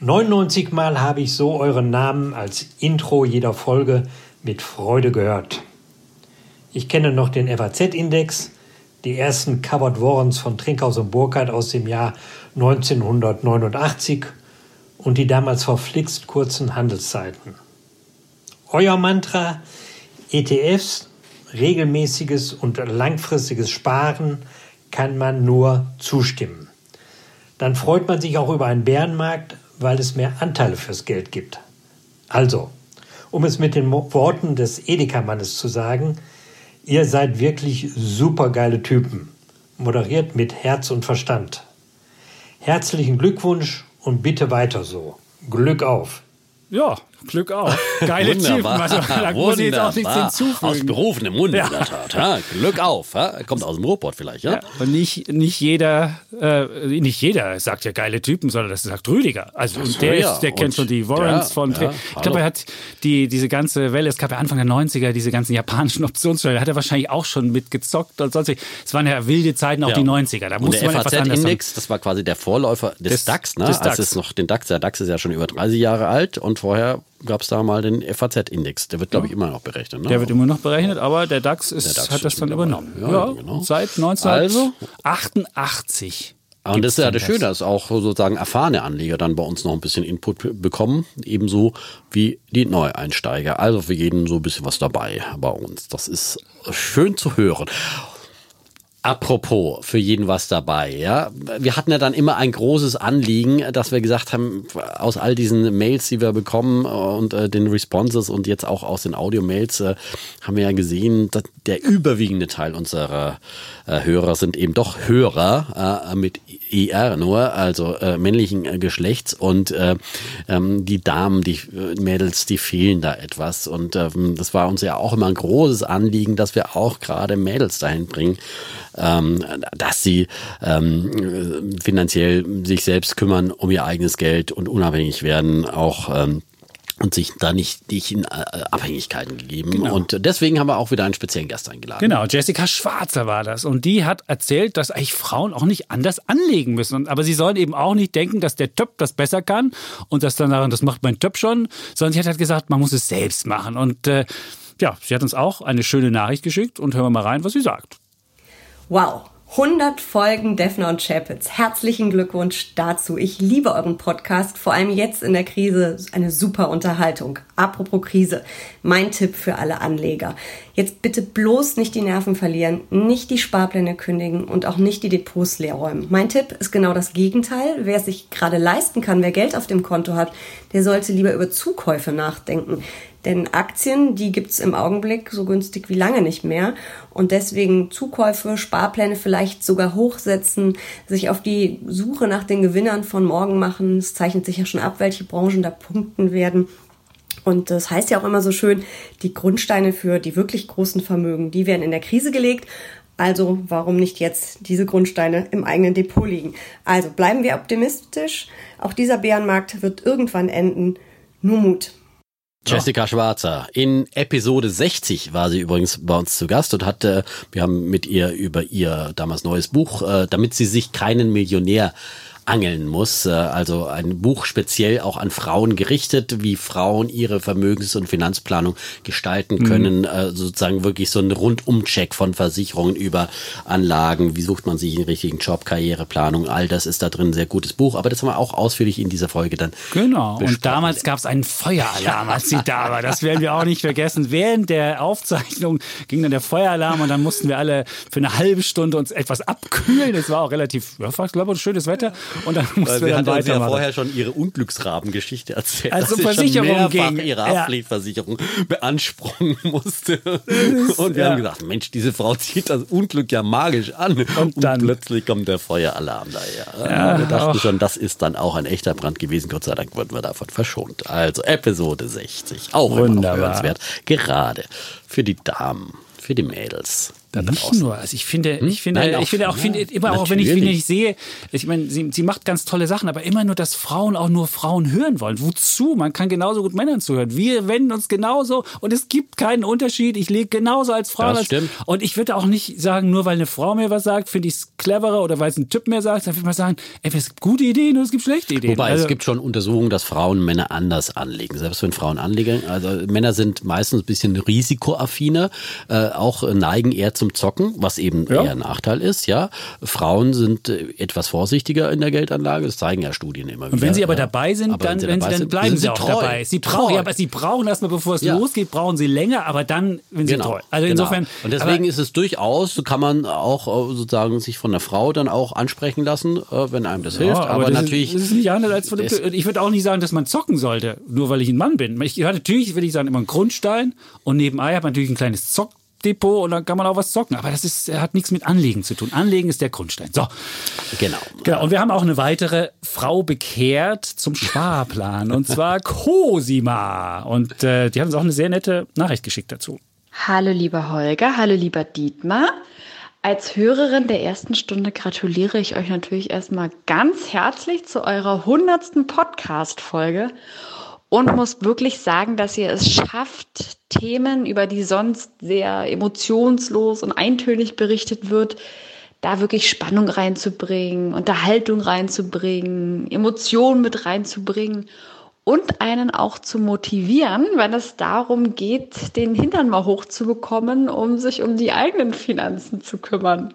99 Mal habe ich so euren Namen als Intro jeder Folge mit Freude gehört. Ich kenne noch den FAZ-Index, die ersten Covered Warrants von Trinkhaus und Burkhardt aus dem Jahr 1989 und die damals verflixt kurzen Handelszeiten. Euer Mantra ETFs, regelmäßiges und langfristiges Sparen kann man nur zustimmen. Dann freut man sich auch über einen Bärenmarkt, weil es mehr Anteile fürs Geld gibt. Also, um es mit den Worten des Edeka-Mannes zu sagen, ihr seid wirklich supergeile Typen. Moderiert mit Herz und Verstand. Herzlichen Glückwunsch und bitte weiter so. Glück auf. Ja, Glück auf. Geile Typen. Wunderbar. Also, da muss ich jetzt auch nichts hinzufügen. Aus berufenem Munde Ja. in der Tat. Ja, Glück auf. Ja? Kommt aus dem Ruhrpott vielleicht. Ja? Ja, und nicht, nicht jeder, äh, nicht jeder sagt ja geile Typen, sondern das sagt Rüdiger. Also und der, ja. ist, der kennt Und- schon die Warrants ja, von. ich glaube, er hat die diese ganze Welle. Es gab ja Anfang der 90er diese ganzen japanischen Optionssteuer. Hat er wahrscheinlich auch schon mitgezockt und sonst. Es waren ja wilde Zeiten, auch die 90er. Da und musste der man. FAZ-Index, das war quasi der Vorläufer des, Des- DAX, ne? des Als DAX. es noch den DAX, der DAX ist ja schon über 30 Jahre alt und vorher gab es da mal den FAZ-Index. Der wird, glaube ich, immer noch berechnet. Ne? Der wird immer noch berechnet, aber der DAX, ist, Der DAX hat das dann übernommen. Ja, Ja, genau. seit Also? 1988. Und das ist ja das Schöne, dass auch sozusagen erfahrene Anleger dann bei uns noch ein bisschen Input bekommen, ebenso wie die Neueinsteiger. Also für jeden so ein bisschen was dabei bei uns. Das ist schön zu hören. Apropos, für jeden was dabei, ja. Wir hatten ja dann immer ein großes Anliegen, dass wir gesagt haben, aus all diesen Mails, die wir bekommen äh, und äh, den Responses und jetzt auch aus den Audio-Mails, äh, haben wir ja gesehen, dass der überwiegende Teil unserer äh, Hörer sind eben doch Hörer äh, mit ER nur, also äh, männlichen Geschlechts. Und äh, ähm, die Damen, die Mädels, die fehlen da etwas. Und ähm, das war uns ja auch immer ein großes Anliegen, dass wir auch gerade Mädels dahin bringen, ähm, dass sie ähm, äh, finanziell sich selbst kümmern um ihr eigenes Geld und unabhängig werden, auch ähm, und sich da nicht, nicht in äh, Abhängigkeiten gegeben. Genau. Und deswegen haben wir auch wieder einen speziellen Gast eingeladen. Genau, Jessica Schwarzer war das. Und die hat erzählt, dass eigentlich Frauen auch nicht anders anlegen müssen. Aber sie sollen eben auch nicht denken, dass der Töp das besser kann und dass dann daran, das macht mein Töp schon, sondern sie hat halt gesagt, man muss es selbst machen. Und äh, ja, sie hat uns auch eine schöne Nachricht geschickt und hören wir mal rein, was sie sagt. Wow, 100 Folgen Defner und Chapitz. Herzlichen Glückwunsch dazu. Ich liebe euren Podcast, vor allem jetzt in der Krise. Eine super Unterhaltung. Apropos Krise, mein Tipp für alle Anleger. Jetzt bitte bloß nicht die Nerven verlieren, nicht die Sparpläne kündigen und auch nicht die Depots leer räumen. Mein Tipp ist genau das Gegenteil. Wer es sich gerade leisten kann, wer Geld auf dem Konto hat, der sollte lieber über Zukäufe nachdenken. Denn Aktien, die gibt's im Augenblick so günstig wie lange nicht mehr. Und deswegen Zukäufe, Sparpläne vielleicht sogar hochsetzen, sich auf die Suche nach den Gewinnern von morgen machen. Es zeichnet sich ja schon ab, welche Branchen da punkten werden. Und das heißt ja auch immer so schön, die Grundsteine für die wirklich großen Vermögen, die werden in der Krise gelegt. Also warum nicht jetzt diese Grundsteine im eigenen Depot liegen? Also bleiben wir optimistisch. Auch dieser Bärenmarkt wird irgendwann enden. Nur Mut. Jessica Schwarzer. In Episode 60 war sie übrigens bei uns zu Gast und hatte, wir haben mit ihr über ihr damals neues Buch, äh, damit sie sich keinen Millionär angeln muss. Äh, also ein Buch speziell auch an Frauen gerichtet, wie Frauen ihre Vermögens- und Finanzplanung gestalten können. Mhm. Sozusagen wirklich so ein Rundumcheck von Versicherungen über Anlagen. Wie sucht man sich einen richtigen Job, Karriereplanung, all das ist da drin ein sehr gutes Buch. Aber das haben wir auch ausführlich in dieser Folge dann. Genau. Und damals gab es einen Feueralarm, als sie da war. Das werden wir auch nicht vergessen. Während der Aufzeichnung ging dann der Feueralarm und dann mussten wir alle für eine halbe Stunde uns etwas abkühlen. Es war auch relativ, ja, ich glaube, schönes Wetter. Und dann mussten wir, wir dann weitermachen. ja vorher schon ihre Unglücksrabengeschichte erzählt. Also Versicherung ging. ihre Haftpflichtversicherung ja. beanspruchen musste. Ist, und wir ja. haben gesagt, Mensch, diese Frau zieht das Unglück ja magisch an. Und, dann und plötzlich kommt der Feueralarm daher. Ja, wir dachten auch. schon, das ist dann auch ein echter Brand gewesen. Gott sei Dank wurden wir davon verschont. Also Episode 60. Auch Wunderbar. immer noch hörenswert. Gerade für die Damen, für die Mädels. Nicht draußen. nur. Also ich finde, hm? ich finde, Nein, ich finde auch, finde, immer auch, wenn ich, wenn ich sehe, ich meine, sie, sie macht ganz tolle Sachen, aber immer nur, dass Frauen auch nur Frauen hören wollen. Wozu? Man kann genauso gut Männern zuhören. Wir wenden uns genauso und es gibt keinen Unterschied. Ich lege genauso als Frau. Das als, stimmt. Und ich würde auch nicht sagen, nur weil eine Frau mir was sagt, finde ich es cleverer oder weil es ein Typ mehr sagt, dann würde ich mal sagen, ey, es gibt gute Ideen und es gibt schlechte Ideen. Wobei also, es gibt schon Untersuchungen, dass Frauen Männer anders anlegen. Selbst wenn Frauen anlegen, also Männer sind meistens ein bisschen risikoaffiner, äh, auch neigen eher zum Zocken, was eben ja. eher ein Nachteil ist, ja. Frauen sind äh, etwas vorsichtiger in der Geldanlage, das zeigen ja Studien immer wieder. Und wenn sie aber dabei sind, aber dann, wenn sie, wenn sie dann sind, bleiben sie auch treu. dabei. Sie brauchen, ja, aber sie brauchen erstmal, bevor es ja. losgeht, brauchen sie länger, aber dann, wenn sie genau. treu. Also genau. insofern. Und deswegen ist es durchaus, so kann man auch äh, sozusagen sich von der Frau dann auch ansprechen lassen, äh, wenn einem das hilft. aber, aber das natürlich. Ist, das ist nicht anders als von dem, Ich würde auch nicht sagen, dass man zocken sollte, nur weil ich ein Mann bin. Ich, natürlich würde ich sagen, immer einen Grundstein und nebenbei hat man natürlich ein kleines Zock Depot und dann kann man auch was zocken. Aber das ist, hat nichts mit Anlegen zu tun. Anlegen ist der Grundstein. So. Genau. genau. Und wir haben auch eine weitere Frau bekehrt zum Sparplan. und zwar Cosima. Und äh, die haben uns auch eine sehr nette Nachricht geschickt dazu. Hallo lieber Holger, hallo lieber Dietmar. Als Hörerin der ersten Stunde gratuliere ich euch natürlich erstmal ganz herzlich zu eurer hundertsten Podcast-Folge und muss wirklich sagen, dass ihr es schafft, Themen, über die sonst sehr emotionslos und eintönig berichtet wird, da wirklich Spannung reinzubringen, Unterhaltung reinzubringen, Emotionen mit reinzubringen und einen auch zu motivieren, wenn es darum geht, den Hintern mal hochzubekommen, um sich um die eigenen Finanzen zu kümmern.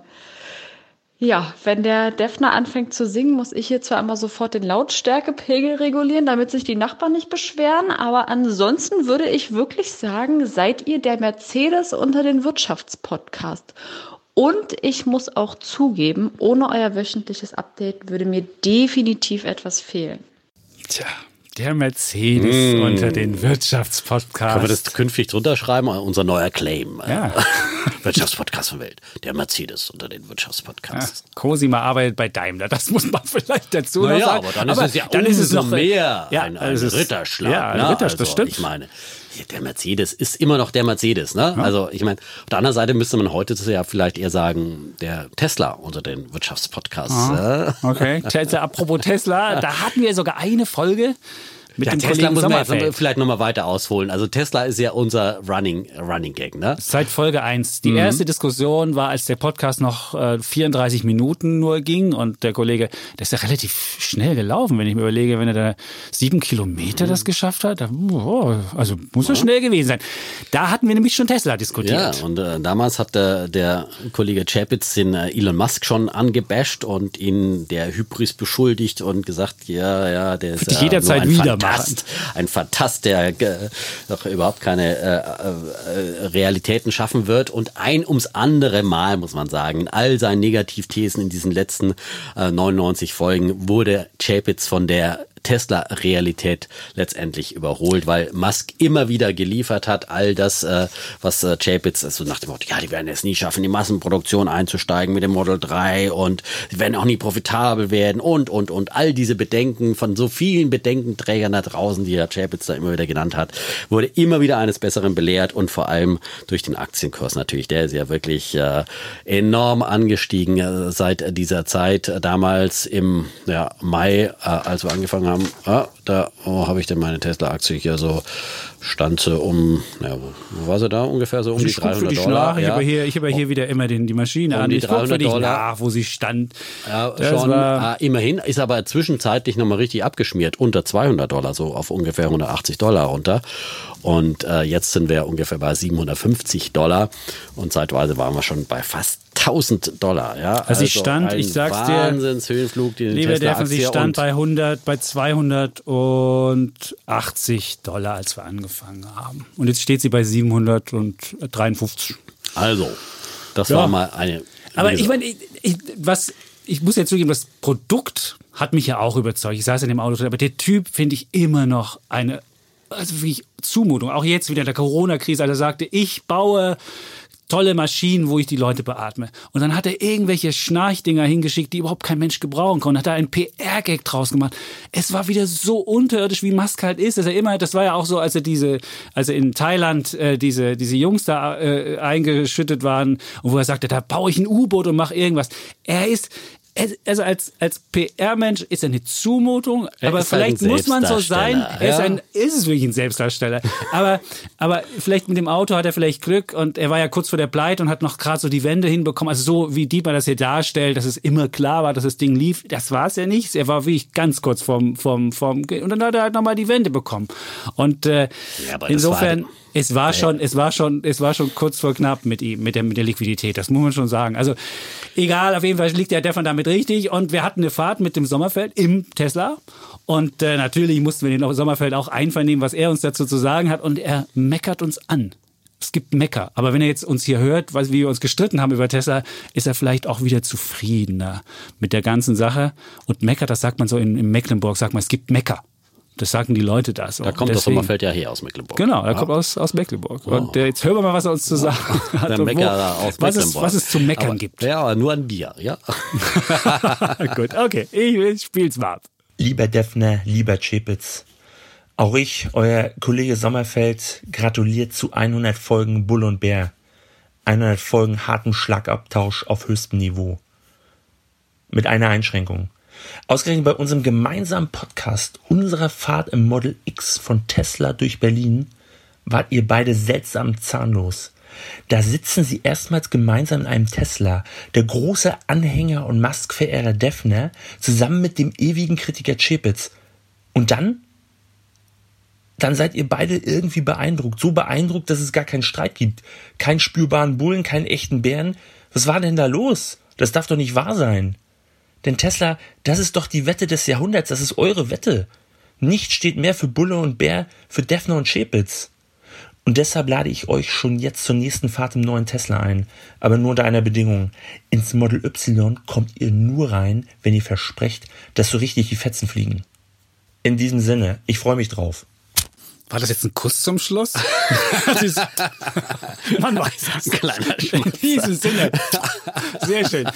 Ja, wenn der Defner anfängt zu singen, muss ich hier zwar einmal sofort den Lautstärkepegel regulieren, damit sich die Nachbarn nicht beschweren, aber ansonsten würde ich wirklich sagen, seid ihr der Mercedes unter den Wirtschaftspodcast. Und ich muss auch zugeben, ohne euer wöchentliches Update würde mir definitiv etwas fehlen. Tja, der Mercedes mm. unter den Wirtschaftspodcasts. Können wir das künftig drunter schreiben? Unser neuer Claim. Ja. Wirtschaftspodcast von Welt. Der Mercedes unter den Wirtschaftspodcasts. Ja. Cosima arbeitet bei Daimler. Das muss man vielleicht dazu naja, sagen. aber dann ist aber es ja dann ist es noch mehr ja, ein, ein Ritterschlag. Ja, ein ne? Das also, stimmt. Ich meine, der Mercedes ist immer noch der Mercedes, ne? Ja. Also ich meine, auf der anderen Seite müsste man heute ja vielleicht eher sagen, der Tesla unter den Wirtschaftspodcasts. Ah, okay, Tesla, apropos Tesla, da hatten wir sogar eine Folge mit ja, dem Tesla Kollegen muss man jetzt Sommerfeld. vielleicht nochmal weiter ausholen. Also Tesla ist ja unser Running, Running Gag, ne? Seit Folge 1. Die Mhm. erste Diskussion war, als der Podcast noch äh, 34 Minuten nur ging und der Kollege, der ist ja relativ schnell gelaufen, wenn ich mir überlege, wenn er da sieben Kilometer das geschafft hat. Oh, also muss er schnell gewesen sein. Da hatten wir nämlich schon Tesla diskutiert. Ja, und äh, damals hat der, der Kollege Chapitz den äh, Elon Musk schon angebasht und ihn der Hybris beschuldigt und gesagt, ja, ja, der ist ja jederzeit nur ein wieder Fantast, ein Fantast, der äh, doch überhaupt keine äh, äh, Realitäten schaffen wird. Und ein ums andere Mal, muss man sagen, in all seinen Negativthesen in diesen letzten äh, 99 Folgen wurde Chapitz von der Tesla-Realität letztendlich überholt, weil Musk immer wieder geliefert hat, all das, äh, was äh, Chapitz, also nach dem Motto, ja, die werden es nie schaffen, die Massenproduktion einzusteigen mit dem Model 3 und sie werden auch nie profitabel werden und, und, und. All diese Bedenken von so vielen Bedenkenträgern da draußen, die der Chapitz da immer wieder genannt hat, wurde immer wieder eines Besseren belehrt und vor allem durch den Aktienkurs natürlich. Der ist ja wirklich äh, enorm angestiegen äh, seit dieser Zeit. Damals im ja, Mai, äh, als wir angefangen haben, ah, da oh, habe ich denn meine Tesla-Aktie hier so, stand sie um, ja, wo, war sie da ungefähr so um die ich guck 300 für dich Dollar? nach. Ich ja. habe hier, ich habe hier wieder immer den, die Maschine Um an. die Ich guck für 300 dich Dollar. nach, wo sie stand. Ja, Das schon. war- ah, immerhin ist aber zwischenzeitlich nochmal richtig abgeschmiert, unter 200 Dollar, so auf ungefähr 180 Dollar runter. Und äh, jetzt sind wir ungefähr bei 750 Dollar und zeitweise waren wir schon bei fast 1000 Dollar. Ja, Also ich stand, ich sag's dir, Wahnsinnshöhenflug, die Lieber Defen, sie Tesla-Aktie stand bei 100, bei 280 Dollar, als wir angefangen haben. Und jetzt steht sie bei 753. Also, das Ja. war mal eine. Aber ich meine, ich, ich, was, ich muss ja zugeben, das Produkt hat mich ja auch überzeugt. Ich saß in dem Auto drin, aber der Typ finde ich immer noch eine, also wirklich Zumutung. Auch jetzt wieder in der Corona-Krise, als er sagte, ich baue tolle Maschinen, wo ich die Leute beatme. Und dann hat er irgendwelche Schnarchdinger hingeschickt, die überhaupt kein Mensch gebrauchen konnte. Hat da einen PR-Gag draus gemacht. Es war wieder so unterirdisch, wie Musk halt ist. Dass er immer, das war ja auch so, als er diese, als er in Thailand äh, diese diese Jungs da äh, eingeschüttet waren und wo er sagte, da baue ich ein U-Boot und mache irgendwas. Er ist also als, als PR-Mensch ist er eine Zumutung, Er aber ist halt vielleicht muss man so sein. Er ist, ja. ein, ist es wirklich ein Selbstdarsteller. aber, aber vielleicht mit dem Auto hat er vielleicht Glück und er war ja kurz vor der Pleite und hat noch gerade so die Wände hinbekommen. Also so wie Dietmar das hier darstellt, dass es immer klar war, dass das Ding lief. Das war es ja nicht. Er war wirklich ganz kurz vom, vom, vom, und dann hat er halt nochmal die Wände bekommen. Und äh, Ja, insofern, war- es war schon, es war schon, es war schon kurz vor knapp mit ihm, mit der, mit der Liquidität. Das muss man schon sagen. Also, egal, auf jeden Fall liegt der Stefan damit richtig. Und wir hatten eine Fahrt mit dem Sommerfeld im Tesla. Und äh, natürlich mussten wir den Sommerfeld auch einvernehmen, was er uns dazu zu sagen hat. Und er meckert uns an. Es gibt Mecker. Aber wenn er jetzt uns hier hört, was, wie wir uns gestritten haben über Tesla, ist er vielleicht auch wieder zufriedener mit der ganzen Sache. Und meckert, das sagt man so in, in Mecklenburg, sagt man, es gibt Mecker. Das sagen die Leute da so. da kommt das Sommerfeld ja her aus Mecklenburg. Genau, er ja. kommt aus, aus Mecklenburg. Und äh, jetzt hören wir mal, was er uns zu sagen hat. Der Meckerer aus was, es, Mecklenburg. was es zu meckern aber, gibt. Ja, aber nur an Bier, ja. Gut, okay, ich, ich spiel's mal ab. Lieber Defner, lieber Chepitz, auch ich, euer Kollege Sommerfeld, gratuliert zu 100 Folgen Bull und Bär. 100 Folgen harten Schlagabtausch auf höchstem Niveau. Mit einer Einschränkung. Ausgerechnet bei unserem gemeinsamen Podcast unserer Fahrt im Model X von Tesla durch Berlin wart ihr beide seltsam zahnlos. Da sitzen sie erstmals gemeinsam in einem Tesla, der große Anhänger und Musk-Verehrer Defner, zusammen mit dem ewigen Kritiker Chepitz. Und dann? Dann seid ihr beide irgendwie beeindruckt. So beeindruckt, dass es gar keinen Streit gibt. Keinen spürbaren Bullen, keinen echten Bären. Was war denn da los? Das darf doch nicht wahr sein. Denn Tesla, das ist doch die Wette des Jahrhunderts, das ist eure Wette. Nichts steht mehr für Bulle und Bär, für Defner und Schepitz. Und deshalb lade ich euch schon jetzt zur nächsten Fahrt im neuen Tesla ein. Aber nur unter einer Bedingung. Ins Model Y kommt ihr nur rein, wenn ihr versprecht, dass so richtig die Fetzen fliegen. In diesem Sinne, ich freue mich drauf. War das jetzt ein Kuss zum Schluss? das man weiß es. Kleiner In diesem Sinne. Sehr schön.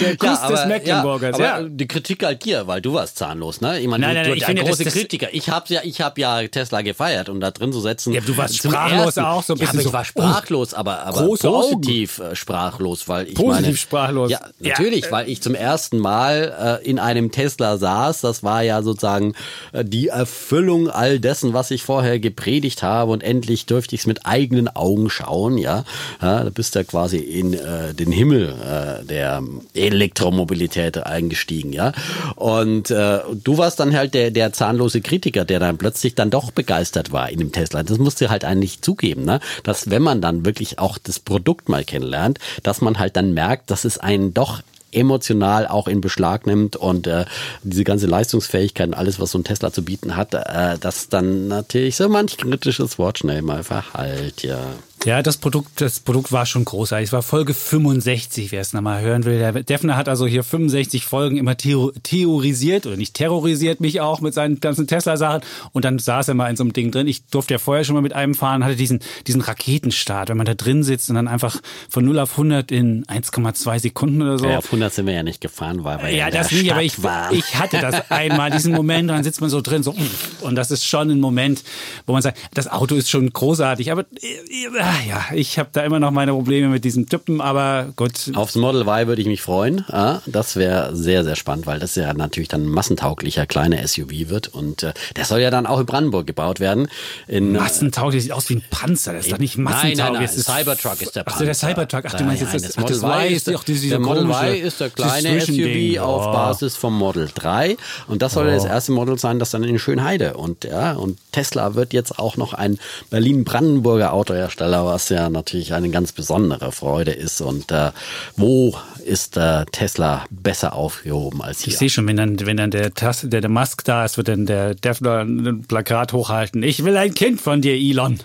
Der Kuss aber, des Mecklenburgers. Ja, Ja, die Kritik halt dir, weil du warst zahnlos, ne? Ich meine, Nein, du, nein, du ich ein finde, das- großer das- Kritiker. Ich habe ja, ich habe ja Tesla gefeiert und da drin zu setzen. Ja, du warst sprachlos auch, so ein ja, bisschen aber ich so, war sprachlos, aber, aber große positiv äh, sprachlos, weil ich Positiv meine, sprachlos. Ja, Ja, natürlich, weil ich zum ersten Mal äh, in einem Tesla saß. Das war ja sozusagen äh, die Erfüllung all dessen, was ich vorher gepredigt habe und endlich dürfte ich es mit eigenen Augen schauen, ja. ja da bist du quasi in äh, den Himmel äh, der Elektromobilität eingestiegen, ja. Und äh, du warst dann halt der, der zahnlose Kritiker, der dann plötzlich dann doch begeistert war in dem Tesla. Das musst du halt eigentlich zugeben, ne? Dass wenn man dann wirklich auch das Produkt mal kennenlernt, dass man halt dann merkt, dass es einen doch emotional auch in Beschlag nimmt und äh, diese ganze Leistungsfähigkeit und alles, was so ein Tesla zu bieten hat, äh, dass dann natürlich so manch kritisches Wort schnell mal verhallt, ja. Ja, das Produkt, das Produkt war schon großartig. Es war Folge 65, wer es nochmal hören will. Der Defner hat also hier 65 Folgen immer theo theorisiert oder nicht terrorisiert mich auch mit seinen ganzen Tesla-Sachen. Und dann saß er mal in so einem Ding drin. Ich durfte ja vorher schon mal mit einem fahren, hatte diesen, diesen Raketenstart, wenn man da drin sitzt und dann einfach von 0 auf 100 in 1,2 Sekunden oder so. Ja, auf 100 sind wir ja nicht gefahren, weil wir Ja, der das nicht, aber ich, Stadt waren. ich hatte das einmal, diesen Moment, dann sitzt man so drin, so, und das ist schon ein Moment, wo man sagt, das Auto ist schon großartig, aber äh, ja, ich habe da immer noch meine Probleme mit diesem Typen, aber gut. Aufs Model Y würde ich mich freuen. Ja, das wäre sehr, sehr spannend, weil das ja natürlich dann ein massentauglicher kleiner SUV wird. Und äh, der soll ja dann auch in Brandenburg gebaut werden. In, Massentauglich sieht aus wie ein Panzer, das ist doch nicht massentauglich. Nein, nein, nein. das ist Cybertruck ist der Panzer. so, der Cybertruck. Ach, du meinst jetzt das, das ach, das Model Y ist doch diese der Model Y ist der kleine. SUV auf Oh. Basis vom Model 3 und das soll Oh. das erste Model sein, das dann in Schönheide und ja und Tesla wird jetzt auch noch ein Berlin-Brandenburger Autohersteller, was ja natürlich eine ganz besondere Freude ist und äh, wo ist äh, Tesla besser aufgehoben als hier? Ich sehe schon, wenn dann, wenn dann der, Tas- der, der Musk da ist, wird dann der Defner ein Plakat hochhalten. Ich will ein Kind von dir, Elon.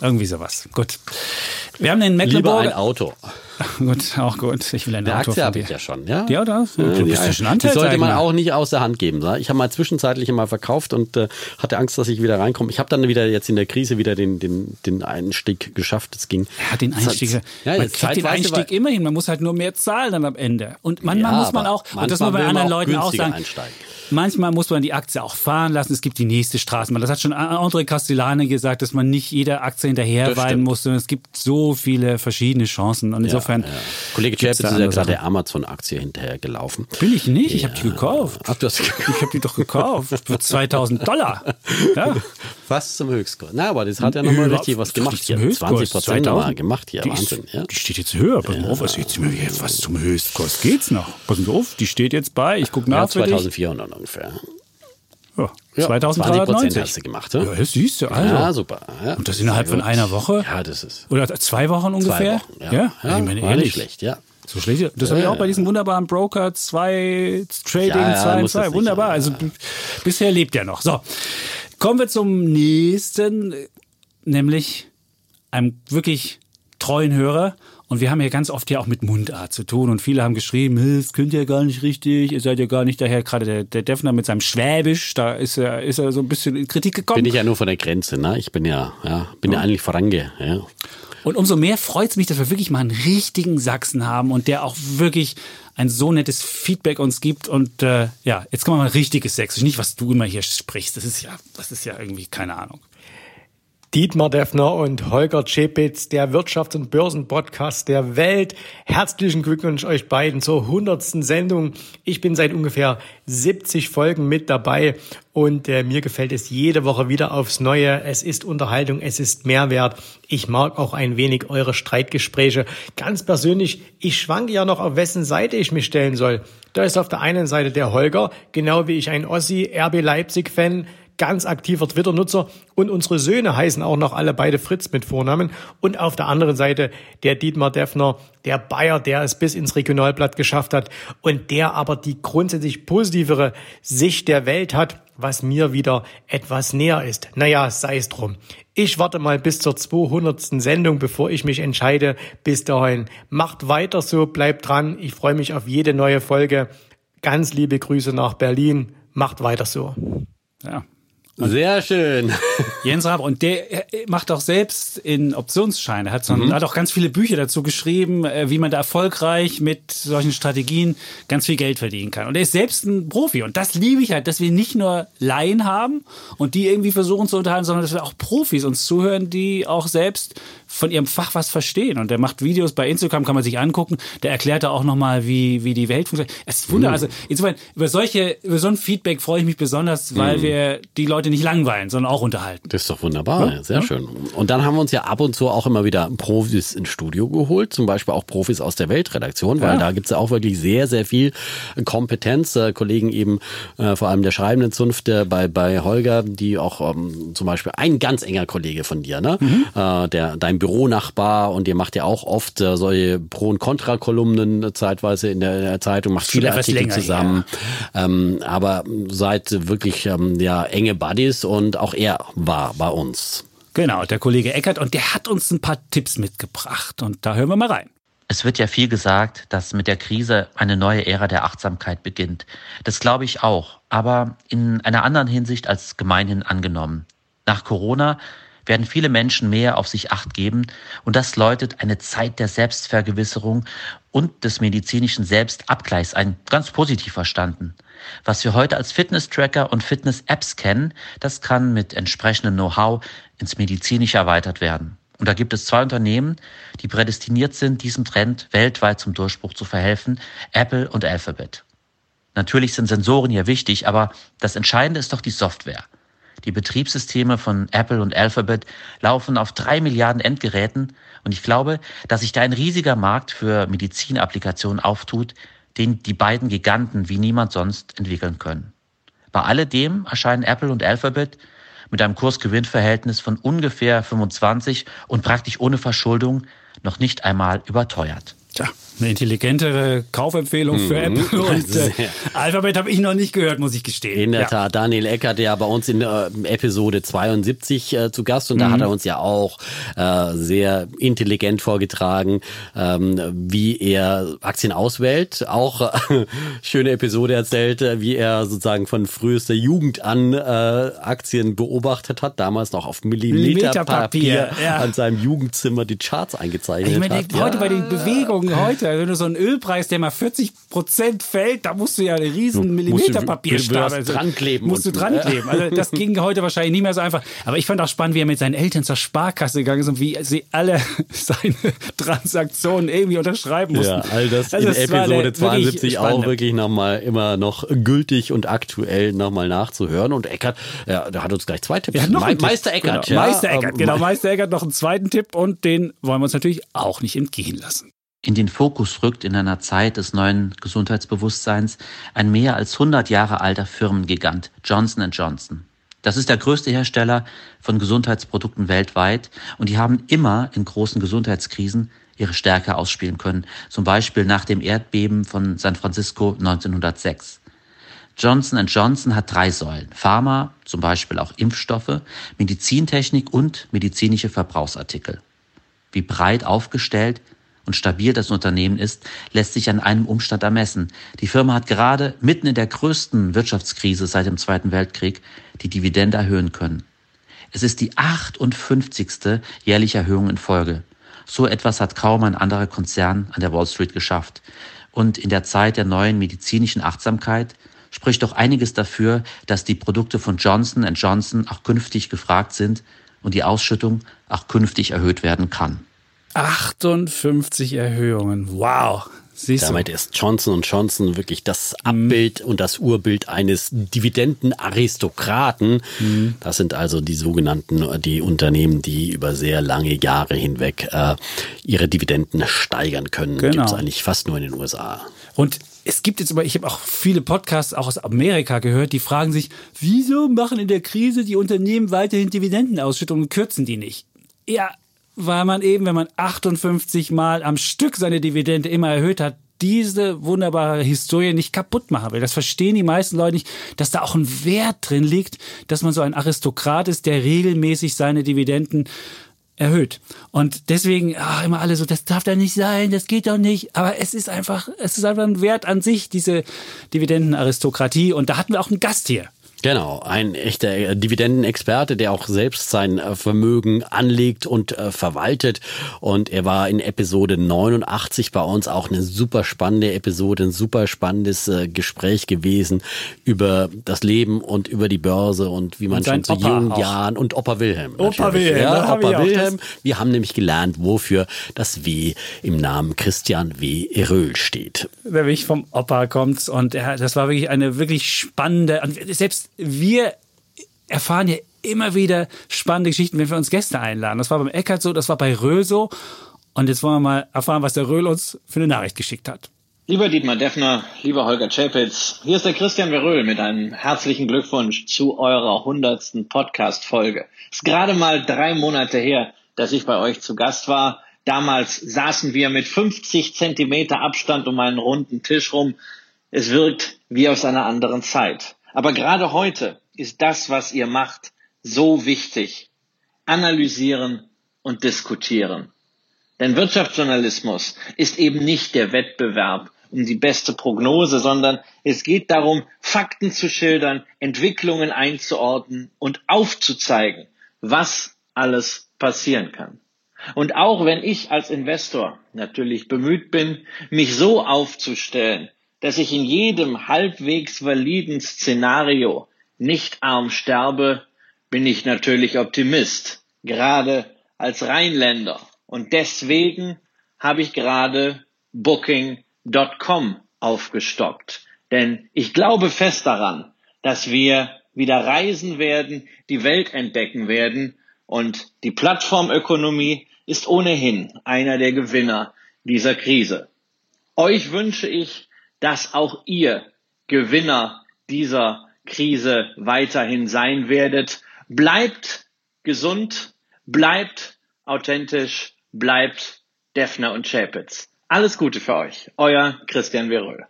Irgendwie sowas. Gut. Wir haben den Lieber Mecklenburg. ein Auto. Gut, auch gut. Ich will ein Eine Aktie habe ich ja schon, ja. Ja, das? Ja, Du bist ja schon die sollte man auch nicht aus der Hand geben. Ich habe mal zwischenzeitlich mal verkauft und äh, hatte Angst, dass ich wieder reinkomme. Ich habe dann wieder jetzt in der Krise wieder den, den, den Einstieg geschafft. Es ging. Ja, den Es hat- Einstieg. Ja, man kriegt den Einstieg war- immerhin. Man muss halt nur mehr zahlen dann am Ende. Und manchmal Ja, muss man auch, und das muss man bei anderen Leuten auch sagen, einsteigen. manchmal muss man die Aktie auch fahren lassen. Es gibt die nächste Straßenbahn. Das hat schon André Castellane gesagt, dass man nicht jeder Aktie hinterher Das weinen stimmt. muss. sondern Es gibt so viele verschiedene Chancen. Und insofern. Ja, ja. Kollege Chapitz ist ja gerade der Amazon-Aktie hinterher gelaufen. Bin ich nicht, ich habe die gekauft. Ach, du hast Ich habe die doch gekauft für 2000 Dollar. Ja. Fast zum Höchstkurs. Na, aber das hat ja nochmal richtig was gemacht hier. Höchstkurs, 20 Prozent nochmal 2000. gemacht hier. Die ist- Wahnsinn. Ja. Die steht jetzt höher. Pass mal auf, was, jetzt, was zum Höchstkurs geht's noch? Pass mal auf, die steht jetzt bei, ich gucke Ja, nach für dich. 2400 ungefähr. Ja, Ja, 2390. 20% hast du gemacht, ja? Ja, das siehst du, also. Ja, super. Ja. Und das innerhalb von einer Woche? Ja, das ist. Oder zwei Wochen ungefähr? Zwei Wochen, ja. ja? ich meine, ehrlich. nicht schlecht, ja. So schlecht. Das habe ich Ja, auch bei ja. diesem wunderbaren Broker 2 Trading Ja, ja, 2 muss das 2. nicht Wunderbar. Also bisher lebt er noch. So. Kommen wir zum nächsten, nämlich einem wirklich treuen Hörer. Und wir haben ja ganz oft ja auch mit Mundart zu tun. Und viele haben geschrieben, "Hä, das könnt ihr gar nicht richtig, ihr seid ja gar nicht daher. Gerade der, der Defner mit seinem Schwäbisch, da ist er, ist er so ein bisschen in Kritik gekommen. Bin ich ja nur von der Grenze, ne? Ich bin ja, ja, bin ja eigentlich vorange, ja. Und umso mehr freut es mich, dass wir wirklich mal einen richtigen Sachsen haben und der auch wirklich ein so nettes Feedback uns gibt. Und äh, ja, jetzt kommen wir mal richtiges Sächsisch. Nicht, was du immer hier sprichst. Das ist ja, das ist ja irgendwie, keine Ahnung. Dietmar Deffner und Holger Czepitz, der Wirtschafts- und Börsenpodcast der Welt. Herzlichen Glückwunsch euch beiden zur hundertsten Sendung. Ich bin seit ungefähr 70 Folgen mit dabei und äh, mir gefällt es jede Woche wieder aufs Neue. Es ist Unterhaltung, es ist Mehrwert. Ich mag auch ein wenig eure Streitgespräche. Ganz persönlich, ich schwanke ja noch, auf wessen Seite ich mich stellen soll. Da ist auf der einen Seite der Holger, genau wie ich ein Ossi, RB Leipzig-Fan, ganz aktiver Twitter-Nutzer und unsere Söhne heißen auch noch alle beide Fritz mit Vornamen. Und auf der anderen Seite der Dietmar Deffner, der Bayer, der es bis ins Regionalblatt geschafft hat und der aber die grundsätzlich positivere Sicht der Welt hat, was mir wieder etwas näher ist. Naja, sei es drum. Ich warte mal bis zur 200. Sendung, bevor ich mich entscheide. Bis dahin, macht weiter so, bleibt dran. Ich freue mich auf jede neue Folge. Ganz liebe Grüße nach Berlin. Macht weiter so. Ja. Sehr schön. Jens Raab, und der äh, macht auch selbst in Optionsscheine, hat, so, Mhm. hat auch ganz viele Bücher dazu geschrieben, äh, wie man da erfolgreich mit solchen Strategien ganz viel Geld verdienen kann. Und er ist selbst ein Profi. Und das liebe ich halt, dass wir nicht nur Laien haben und die irgendwie versuchen zu unterhalten, sondern dass wir auch Profis uns zuhören, die auch selbst von ihrem Fach was verstehen. Und der macht Videos bei Instagram, kann man sich angucken. Der erklärt da auch nochmal, wie, wie die Welt funktioniert. Es ist wunderbar. Mhm. Also insofern, über solche, über so ein Feedback freue ich mich besonders, weil Mhm. wir die Leute nicht langweilen, sondern auch unterhalten. Das ist doch wunderbar, Ja, sehr ja. schön. Und dann haben wir uns ja ab und zu auch immer wieder Profis ins Studio geholt, zum Beispiel auch Profis aus der Weltredaktion, weil Ja. da gibt's ja auch wirklich sehr, sehr viel Kompetenz. Äh, Kollegen eben äh, vor allem der schreibenden Zunft äh, bei, bei Holger, die auch ähm, zum Beispiel ein ganz enger Kollege von dir, ne? Mhm. Äh, der dein Büronachbar und ihr macht ja auch oft äh, solche Pro- und Kontra-Kolumnen äh, zeitweise in der, in der Zeitung, macht viele Artikel länger zusammen. Ähm, aber seid wirklich ähm, ja enge Buddies und auch er war bei uns. Genau, der Kollege Eckert und der hat uns ein paar Tipps mitgebracht und da hören wir mal rein. Es wird ja viel gesagt, dass mit der Krise eine neue Ära der Achtsamkeit beginnt. Das glaube ich auch, aber in einer anderen Hinsicht als gemeinhin angenommen. Nach Corona werden viele Menschen mehr auf sich acht geben und das läutet eine Zeit der Selbstvergewisserung und des medizinischen Selbstabgleichs ein, ganz positiv verstanden. Was wir heute als Fitness-Tracker und Fitness-Apps kennen, das kann mit entsprechendem Know-how ins Medizinische erweitert werden. Und da gibt es zwei Unternehmen, die prädestiniert sind, diesem Trend weltweit zum Durchbruch zu verhelfen, Apple und Alphabet. Natürlich sind Sensoren hier wichtig, aber das Entscheidende ist doch die Software. Die Betriebssysteme von Apple und Alphabet laufen auf drei Milliarden Endgeräten und ich glaube, dass sich da ein riesiger Markt für Medizinapplikationen auftut, den die beiden Giganten wie niemand sonst entwickeln können. Bei alledem erscheinen Apple und Alphabet mit einem Kurs-Gewinn-Verhältnis von ungefähr 25 und praktisch ohne Verschuldung noch nicht einmal überteuert. Tja, eine intelligentere Kaufempfehlung für Mhm. Apple und äh. Alphabet habe ich noch nicht gehört, muss ich gestehen. In der Ja. Tat, Daniel Eckert, der bei uns in äh, Episode 72 äh, zu Gast und da Mhm. hat er uns ja auch äh, sehr intelligent vorgetragen, ähm, wie er Aktien auswählt. Auch äh, schöne Episode erzählt, äh, wie er sozusagen von frühester Jugend an Aktien beobachtet hat, damals noch auf Millimeterpapier ja. an seinem Jugendzimmer die Charts eingezeichnet Ich meine, hat. heute bei den Bewegungen heute, wenn du so einen Ölpreis, der mal 40 Prozent fällt, da musst du ja einen riesen Du musst- Millimeterpapier du- du hast stapeln. dran kleben Musst du dran kleben. Also das ging heute wahrscheinlich nicht mehr so einfach. Aber ich fand auch spannend, wie er mit seinen Eltern zur Sparkasse gegangen ist und wie sie alle seine Transaktionen irgendwie unterschreiben mussten. Ja, all das Also in Episode eine- 72 wirklich auch wirklich nochmal immer noch gültig und aktuell nochmal nachzuhören. Und Eckert, ja, der hat uns gleich zwei Tipps. Ja, noch Me-. Meister Eckert, genau. ja. Meister Eckert, Ähm, genau. Me- Meister Eckert noch einen zweiten Tipp und den wollen wir uns natürlich auch nicht entgehen lassen. In den Fokus rückt in einer Zeit des neuen Gesundheitsbewusstseins ein mehr als 100 Jahre alter Firmengigant Johnson Johnson. Das ist der größte Hersteller von Gesundheitsprodukten weltweit und die haben immer in großen Gesundheitskrisen ihre Stärke ausspielen können, zum Beispiel nach dem Erdbeben von San Francisco 1906. Johnson Johnson hat drei Säulen. Pharma, zum Beispiel auch Impfstoffe, Medizintechnik und medizinische Verbrauchsartikel. Wie breit aufgestellt und stabil das Unternehmen ist, lässt sich an einem Umstand ermessen. Die Firma hat gerade mitten in der größten Wirtschaftskrise seit dem Zweiten Weltkrieg die Dividende erhöhen können. Es ist die 58. jährliche Erhöhung in Folge. So etwas hat kaum ein anderer Konzern an der Wall Street geschafft. Und in der Zeit der neuen medizinischen Achtsamkeit spricht doch einiges dafür, dass die Produkte von Johnson Johnson auch künftig gefragt sind und die Ausschüttung auch künftig erhöht werden kann. 58 Erhöhungen. Wow. Siehst Damit du? ist Johnson Johnson wirklich das Abbild und das Urbild eines Dividendenaristokraten. Mhm. Das sind also die sogenannten, die Unternehmen, die über sehr lange Jahre hinweg äh, ihre Dividenden steigern können. Genau. Gibt es eigentlich fast nur in den USA. Und es gibt jetzt aber, ich habe auch viele Podcasts auch aus Amerika gehört, die fragen sich, wieso machen in der Krise die Unternehmen weiterhin Dividendenausschüttungen und kürzen die nicht? Ja, weil man eben, wenn man 58 Mal am Stück seine Dividende immer erhöht hat, diese wunderbare Historie nicht kaputt machen will. Das verstehen die meisten Leute nicht, dass da auch ein Wert drin liegt, dass man so ein Aristokrat ist, der regelmäßig seine Dividenden erhöht. Und deswegen ach, immer alle so, das darf da nicht sein, das geht doch nicht. Aber es ist einfach, es ist einfach ein Wert an sich, diese Dividendenaristokratie. Und da hatten wir auch einen Gast hier. Genau, ein echter Dividendenexperte, der auch selbst sein äh, Vermögen anlegt und äh, verwaltet. Und er war in Episode 89 bei uns auch eine super spannende Episode, ein super spannendes äh, Gespräch gewesen über das Leben und über die Börse und wie man Und schon zu Opa jungen auch. Jahren und Opa Wilhelm. Opa natürlich. Wilhelm, da ja, hab Opa auch Wilhelm. Wir haben nämlich gelernt, wofür das W im Namen Christian W. Eröhl steht. der wirklich vom Opa kommt. Und er, das war wirklich eine wirklich spannende, selbst wir erfahren ja immer wieder spannende Geschichten, wenn wir uns Gäste einladen. Das war beim Eckert so, das war bei Röhl so. Und jetzt wollen wir mal erfahren, was der Röhl uns für eine Nachricht geschickt hat. Lieber Dietmar Deffner, lieber Holger Czapitz, hier ist der Christian Veröhl mit einem herzlichen Glückwunsch zu eurer hundertsten Podcast-Folge. Es ist gerade mal drei Monate her, dass ich bei euch zu Gast war. Damals saßen wir mit 50 Zentimeter Abstand um einen runden Tisch rum. Es wirkt wie aus einer anderen Zeit. Aber gerade heute ist das, was ihr macht, so wichtig. Analysieren und diskutieren. Denn Wirtschaftsjournalismus ist eben nicht der Wettbewerb um die beste Prognose, sondern es geht darum, Fakten zu schildern, Entwicklungen einzuordnen und aufzuzeigen, was alles passieren kann. Und auch wenn ich als Investor natürlich bemüht bin, mich so aufzustellen, dass ich in jedem halbwegs validen Szenario nicht arm sterbe, bin ich natürlich Optimist, gerade als Rheinländer. Und deswegen habe ich gerade Booking.com aufgestockt. Denn ich glaube fest daran, dass wir wieder reisen werden, die Welt entdecken werden und die Plattformökonomie ist ohnehin einer der Gewinner dieser Krise. Euch wünsche ich, dass auch ihr Gewinner dieser Krise weiterhin sein werdet. Bleibt gesund, bleibt authentisch, bleibt Defner und Chapitz. Alles Gute für euch. Euer Christian Veröhl.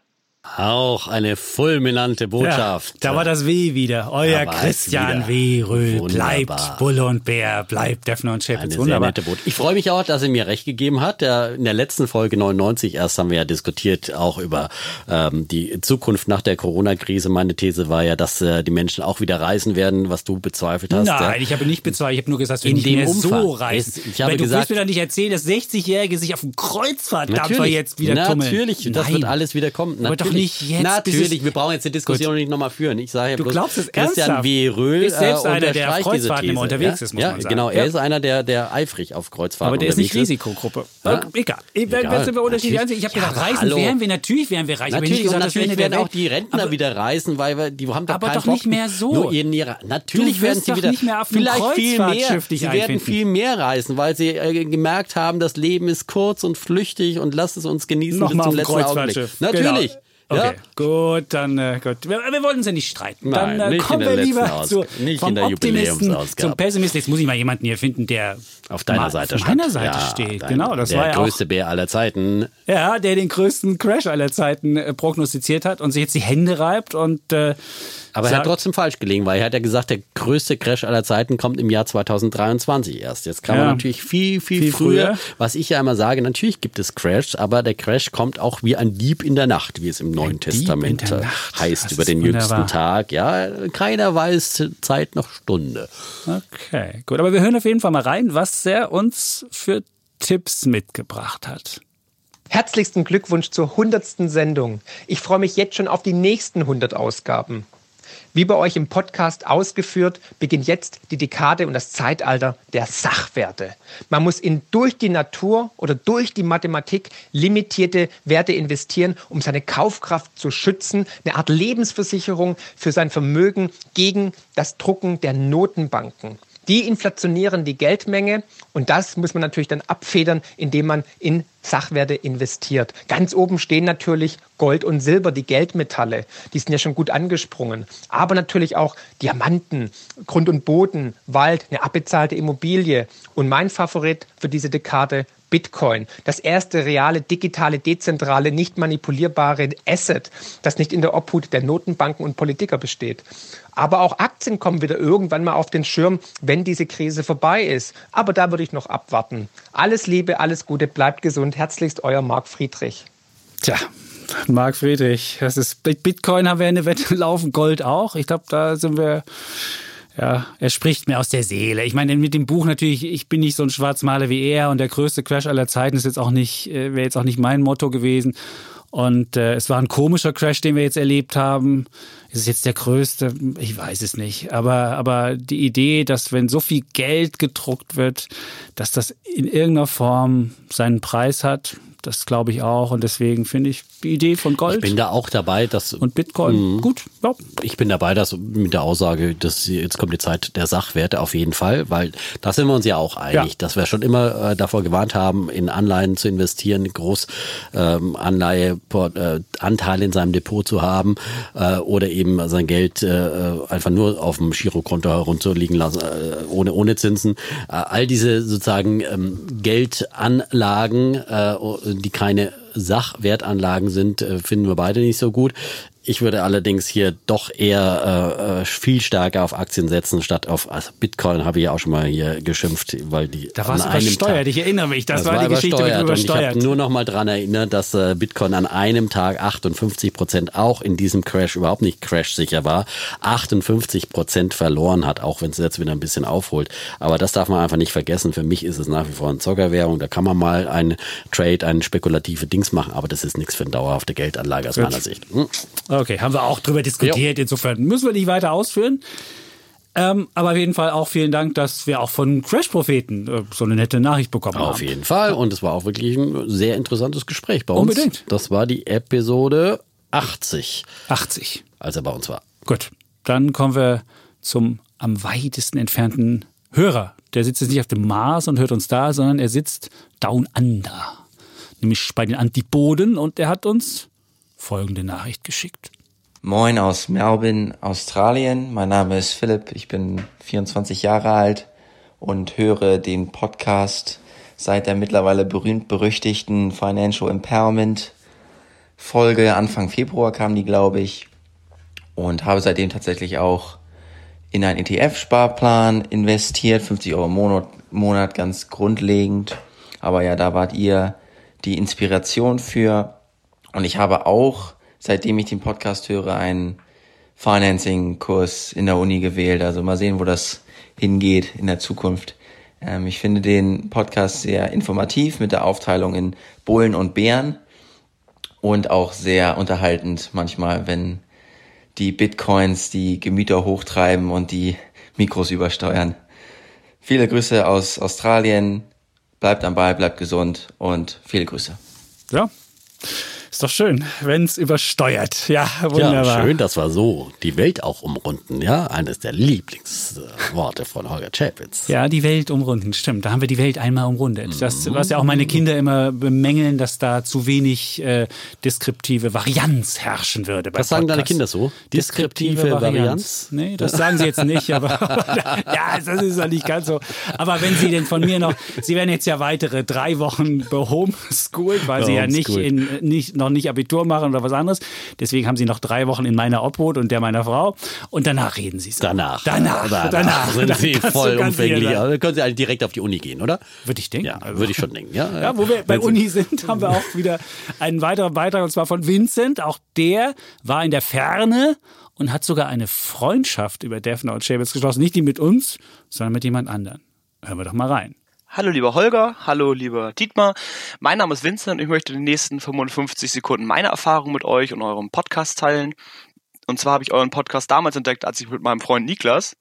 Auch eine fulminante Botschaft. Ja, da war das W wieder. Euer Christian. W. Röhl. Bleibt Bulle und Bär, bleibt Defner und Chapitz. Eine sehr Wunderbar. nette Botschaft. Ich freue mich auch, dass er mir recht gegeben hat. In der letzten Folge 99 erst haben wir ja diskutiert auch über ähm, die Zukunft nach der Corona-Krise. Meine These war ja, dass äh, die Menschen auch wieder reisen werden, was du bezweifelt hast. Nein, ja. ich habe nicht bezweifelt. Ich habe nur gesagt, dass wir In nicht dem mehr Umfang. so reisen. Es- ich habe Weil du gesagt- willst mir doch nicht erzählen, dass 60-Jährige sich auf dem Kreuzfahrtdampfer Natürlich, jetzt wieder tummeln. natürlich, das Nein. wird alles wieder kommen. Aber doch Natürlich. nicht jetzt. Natürlich, wir brauchen jetzt die Diskussion nicht nochmal führen. Ich sage ja Du bloß, glaubst es Christian ernsthaft? W. Röhl Ist selbst äh, einer, der auf Kreuzfahrten immer unterwegs ja? ist, muss ja, man sagen. Genau, er Ja. ist einer, der, der eifrig auf Kreuzfahrten Aber der ist nicht Risikogruppe. Ja? Äh, Egal. Ich, Egal. Egal. sind wir unterschiedlich Natürlich. ansehen. Ich habe Ja, gedacht, aber reisen wären wir, natürlich wären wir reich. Natürlich, gesagt, natürlich werden auch die Rentner wieder reisen, weil wir, die haben doch Aber doch nicht mehr so. Natürlich werden sie wieder vielleicht viel mehr. Sie werden viel mehr reisen, weil sie äh, gemerkt haben, das Leben ist kurz und flüchtig und lasst es uns genießen bis zum letzten Augenblick. Natürlich. Genau. Ja? Okay, gut, dann äh, gut. Wir, wir wollen uns ja nicht streiten. Nein, dann äh, kommen wir lieber zu, nicht vom Optimisten zum Pessimisten. Jetzt muss ich mal jemanden hier finden, der Auf deiner Seite auf meiner. Seite Ja, steht. dein- genau, das der war ja auch größte Bär aller Zeiten. ja, der den größten Crash aller Zeiten äh, prognostiziert hat und sich jetzt die Hände reibt und äh, Aber er hat trotzdem falsch gelegen, weil er hat ja gesagt, der größte Crash aller Zeiten kommt im Jahr 2023 erst. Jetzt kann man Ja. natürlich viel, viel, Viel früher, früher. was ich ja immer sage, natürlich gibt es Crashs, aber der Crash kommt auch wie ein Dieb in der Nacht, wie es im Neuen Testament äh, Nacht. heißt Das über den wunderbar. jüngsten Tag. Ja, keiner weiß Zeit noch Stunde. Okay, gut. Aber wir hören auf jeden Fall mal rein, was er uns für Tipps mitgebracht hat. Herzlichsten Glückwunsch zur 100. Sendung. Ich freue mich jetzt schon auf die nächsten 100 Ausgaben. Wie bei euch im Podcast ausgeführt, beginnt jetzt die Dekade und das Zeitalter der Sachwerte. Man muss in durch die Natur oder durch die Mathematik limitierte Werte investieren, um seine Kaufkraft zu schützen, eine Art Lebensversicherung für sein Vermögen gegen das Drucken der Notenbanken. Die inflationieren die Geldmenge und das muss man natürlich dann abfedern, indem man in Sachwerte investiert. Ganz oben stehen natürlich Gold und Silber, die Geldmetalle. Die sind ja schon gut angesprungen. Aber natürlich auch Diamanten, Grund und Boden, Wald, eine abbezahlte Immobilie. Und mein Favorit für diese Dekade Bitcoin. Das erste reale, digitale, dezentrale, nicht manipulierbare Asset, das nicht in der Obhut der Notenbanken und Politiker besteht. Aber auch Aktien kommen wieder irgendwann mal auf den Schirm, wenn diese Krise vorbei ist. Aber da würde ich noch abwarten. Alles Liebe, alles Gute, bleibt gesund. Herzlichst euer Marc Friedrich. Tja, Marc Friedrich, das ist Bitcoin haben wir eine Wette laufen, Gold auch. Ich glaube, da sind wir ja, er spricht mir aus der Seele. Ich meine, mit dem Buch natürlich, ich bin nicht so ein Schwarzmaler wie er und der größte Crash aller Zeiten ist jetzt auch nicht, äh, wäre jetzt auch nicht mein Motto gewesen. Und äh, es war ein komischer Crash, den wir jetzt erlebt haben. Ist es jetzt der größte? Ich weiß es nicht. Aber, aber die Idee, dass wenn so viel Geld gedruckt wird, dass das in irgendeiner Form seinen Preis hat, das glaube ich auch. Und deswegen finde ich Idee von Gold. Ich bin da auch dabei, dass. Und Bitcoin, Mhm. gut. Ja. Ich bin dabei, dass mit der Aussage, dass jetzt kommt die Zeit der Sachwerte auf jeden Fall, weil da sind wir uns ja auch einig, Ja. dass wir schon immer äh, davor gewarnt haben, in Anleihen zu investieren, groß ähm, Anleihe äh, Anteile in seinem Depot zu haben äh, oder eben sein Geld äh, einfach nur auf dem Girokonto herunterliegen lassen, äh, ohne ohne Zinsen. Äh, all diese sozusagen ähm, Geldanlagen, äh, die keine Sachwertanlagen sind, äh, finden wir beide nicht so gut. Ich würde allerdings hier doch eher äh, äh, viel stärker auf Aktien setzen, statt auf also Bitcoin habe ich ja auch schon mal hier geschimpft, weil die Da an einem übersteuert, Tag- ich erinnere mich. Das, war die Geschichte mit übersteuert. Ich habe nur noch mal dran erinnert, dass äh, Bitcoin an einem Tag 58 Prozent auch in diesem Crash überhaupt nicht crash-sicher war, 58 Prozent verloren hat, auch wenn es jetzt wieder ein bisschen aufholt. Aber das darf man einfach nicht vergessen. Für mich ist es nach wie vor eine Zockerwährung. Da kann man mal einen Trade, einen spekulative Dings machen, aber das ist nichts für eine dauerhafte Geldanlage aus meiner Sicht. Hm. Okay, haben wir auch drüber diskutiert. Insofern müssen wir nicht weiter ausführen. Ähm, aber auf jeden Fall auch vielen Dank, dass wir auch von Crash-Propheten äh, so eine nette Nachricht bekommen haben. Auf jeden Fall. Und es war auch wirklich ein sehr interessantes Gespräch bei uns. Unbedingt. Das war die Episode 80. 80. Als er bei uns war. Gut, dann kommen wir zum am weitesten entfernten Hörer. Der sitzt jetzt nicht auf dem Mars und hört uns da, sondern er sitzt down under. Nämlich bei den Antipoden und er hat uns folgende Nachricht geschickt. Moin aus Melbourne, Australien. Mein Name ist Philipp, ich bin 24 Jahre alt und höre den Podcast seit der mittlerweile berühmt-berüchtigten Financial Empowerment Folge. Anfang Februar kam die, glaube ich. Und habe seitdem tatsächlich auch in einen ETF-Sparplan investiert, 50 Euro im Monat, Monat ganz grundlegend. Aber ja, da wart ihr die Inspiration für. Und ich habe auch, seitdem ich den Podcast höre, einen Financing-Kurs in der Uni gewählt. Also mal sehen, wo das hingeht in der Zukunft. Ähm, ich finde den Podcast sehr informativ mit der Aufteilung in Bullen und Bären und auch sehr unterhaltend manchmal, wenn die Bitcoins die Gemüter hochtreiben und die Mikros übersteuern. Viele Grüße aus Australien. Bleibt am Ball, bleibt gesund und viele Grüße. Ja, ist doch schön, wenn es übersteuert. Ja, wunderbar. Ja, schön, dass wir so die Welt auch umrunden. Ja, eines der Lieblingsworte von Holger Chapitz. Ja, die Welt umrunden, stimmt. Da haben wir die Welt einmal umrundet. Das, was ja auch meine Kinder immer bemängeln, dass da zu wenig äh, deskriptive Varianz herrschen würde. Was sagen deine. Kinder so? Deskriptive Varianz? Nee, das sagen sie jetzt nicht, aber ja, das ist ja nicht ganz so. Aber wenn sie denn von mir noch, sie werden jetzt ja weitere drei Wochen behomeschooled, weil sie ja nicht in, nicht, noch nicht Abitur machen oder was anderes. Deswegen haben sie noch drei Wochen in meiner Obhut und der meiner Frau. Und danach reden sie so. Danach. Danach. Danach, danach. sind Dann sie kannst du voll ganz sicher umfänglich. sein. Also können sie alle direkt auf die Uni gehen, oder? Würde ich denken. Ja, würde ich schon denken. Ja, Ja, wo wir bei Wenn Uni sind, haben wir auch wieder einen weiteren Beitrag und zwar von Vincent. Auch der war in der Ferne und hat sogar eine Freundschaft über Defner und Schäbels geschlossen. Nicht die mit uns, sondern mit jemand anderen. Hören wir doch mal rein. Hallo lieber Holger, hallo lieber Dietmar. Mein Name ist Vincent und ich möchte in den nächsten 55 Sekunden meine Erfahrung mit euch und eurem Podcast teilen. Und zwar habe ich euren Podcast damals entdeckt, als ich mit meinem Freund Niklas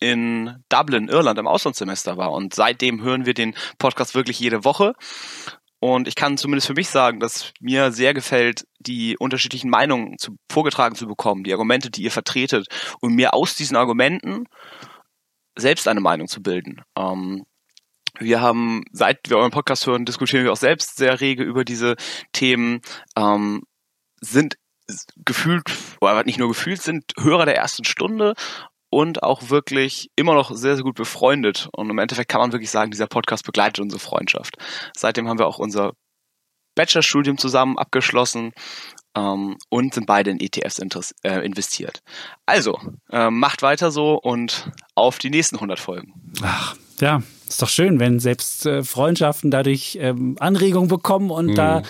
in Dublin, Irland im Auslandssemester war. Und seitdem hören wir den Podcast wirklich jede Woche. Und ich kann zumindest für mich sagen, dass mir sehr gefällt, die unterschiedlichen Meinungen zu, vorgetragen zu bekommen, die Argumente, die ihr vertretet und mir aus diesen Argumenten selbst eine Meinung zu bilden. Ähm, wir haben, seit wir euren Podcast hören, diskutieren wir auch selbst sehr rege über diese Themen, ähm, sind gefühlt, oder nicht nur gefühlt, sind Hörer der ersten Stunde und auch wirklich immer noch sehr, sehr gut befreundet. Und im Endeffekt kann man wirklich sagen, dieser Podcast begleitet unsere Freundschaft. Seitdem haben wir auch unser Bachelorstudium zusammen abgeschlossen ähm, und sind beide in ETFs äh, investiert. Also, äh, macht weiter so und auf die nächsten 100 Folgen. Ach, ja, ist doch schön, wenn selbst äh, Freundschaften dadurch ähm, Anregungen bekommen und Mhm. da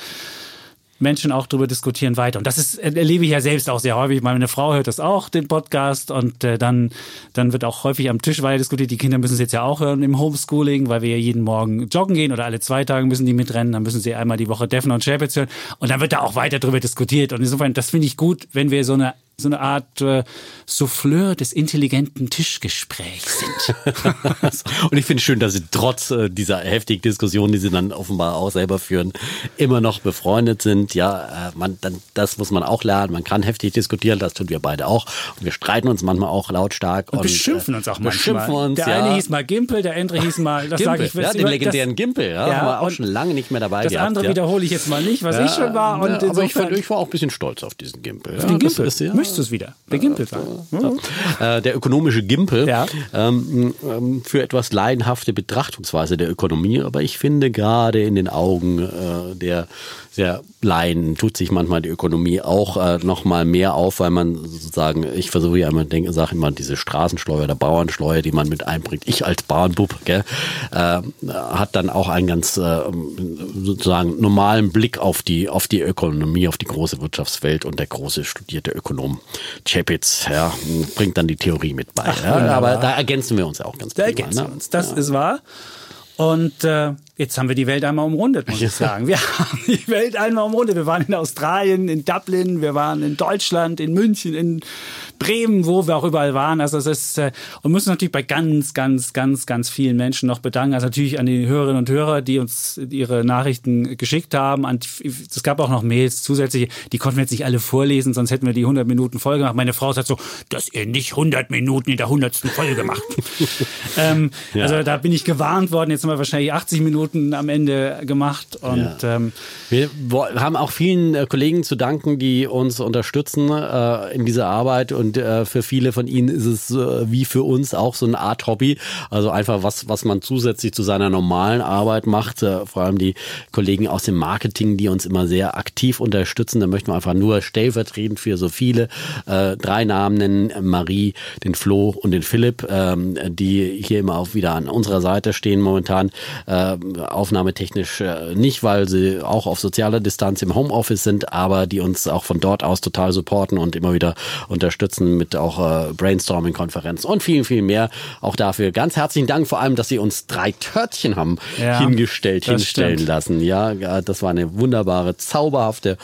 Menschen auch darüber diskutieren weiter. Und das ist, erlebe ich ja selbst auch sehr häufig. Meine Frau hört das auch, den Podcast, und äh, dann, dann wird auch häufig am Tisch weiter diskutiert. Die Kinder müssen es jetzt ja auch hören im Homeschooling, weil wir ja jeden Morgen joggen gehen oder alle zwei Tage müssen die mitrennen. Dann müssen sie einmal die Woche Defner und Chapitz hören. Und dann wird da auch weiter darüber diskutiert. Und insofern, das finde ich gut, wenn wir so eine so eine Art äh, Souffleur des intelligenten Tischgesprächs sind. und ich finde es schön, dass sie trotz äh, dieser heftigen Diskussion, die sie dann offenbar auch selber führen, immer noch befreundet sind. Ja, äh, man, dann, das muss man auch lernen. Man kann heftig diskutieren, das tun wir beide auch. Und wir streiten uns manchmal auch lautstark. Und, und beschimpfen uns auch beschimpfen manchmal. Uns, der ja. eine hieß mal Gimpel, der andere hieß mal, das sage ich ja, den legendären Gimpel, ja, ja haben wir auch schon lange nicht mehr dabei Das gehabt, andere ja. wiederhole ich jetzt mal nicht, was ich schon war. Und aber ich, fand, ich war auch ein bisschen stolz auf diesen Gimpel. Auf den das Gimpel. ist ja- Möchtest du es wieder? Der Gimpel sein. äh, der ökonomische Gimpel ähm, ähm, für etwas laienhafte Betrachtungsweise der Ökonomie. Aber ich finde gerade in den Augen äh, der, der Laien tut sich manchmal die Ökonomie auch äh, noch mal mehr auf, weil man sozusagen, ich versuche ja immer, denke, sage immer, diese Straßensteuer oder Bauernsteuer, die man mit einbringt. Ich als Bauernbub, gell, äh, hat dann auch einen ganz äh, sozusagen normalen Blick auf die, auf die Ökonomie, auf die große Wirtschaftswelt und der große studierte Ökonom Chapitz, ja, bringt dann die Theorie mit bei. Ach, ja, aber da ergänzen wir uns ja auch ganz Da prima, ergänzen ne? wir uns. Das ist wahr. Und äh, jetzt haben wir die Welt einmal umrundet, muss ich sagen. Wir haben die Welt einmal umrundet. Wir waren in Australien, in Dublin, wir waren in Deutschland, in München, in Bremen, wo wir auch überall waren. Also es ist äh, und müssen natürlich bei ganz, ganz, ganz, ganz vielen Menschen noch bedanken. Also natürlich an die Hörerinnen und Hörer, die uns ihre Nachrichten geschickt haben. Es gab auch noch Mails zusätzliche, die konnten wir jetzt nicht alle vorlesen, sonst hätten wir die 100 Minuten Folge gemacht. Meine Frau sagt so, dass ihr nicht 100 Minuten in der 100. Folge macht. ähm, Ja. Also da bin ich gewarnt worden. Jetzt haben wir wahrscheinlich 80 Minuten am Ende gemacht. Und ähm, Wir haben auch vielen äh, Kollegen zu danken, die uns unterstützen äh, in dieser Arbeit und äh, für viele von ihnen ist es äh, wie für uns auch so eine Art Hobby, also einfach was, was man zusätzlich zu seiner normalen Arbeit macht, äh, vor allem die Kollegen aus dem Marketing, die uns immer sehr aktiv unterstützen, da möchten wir einfach nur stellvertretend für so viele äh, drei Namen nennen, Marie, den Flo und den Philipp, ähm, die hier immer auch wieder an unserer Seite stehen momentan, äh, aufnahmetechnisch äh, nicht, weil sie auch auf sozialer Distanz im Homeoffice sind, aber die uns auch von dort aus total supporten und immer wieder unterstützen mit auch äh, Brainstorming-Konferenzen und viel, viel mehr. Auch dafür ganz herzlichen Dank, vor allem, dass sie uns drei Törtchen haben Ja, hingestellt, hinstellen stimmt. lassen. Ja, das war eine wunderbare, zauberhafte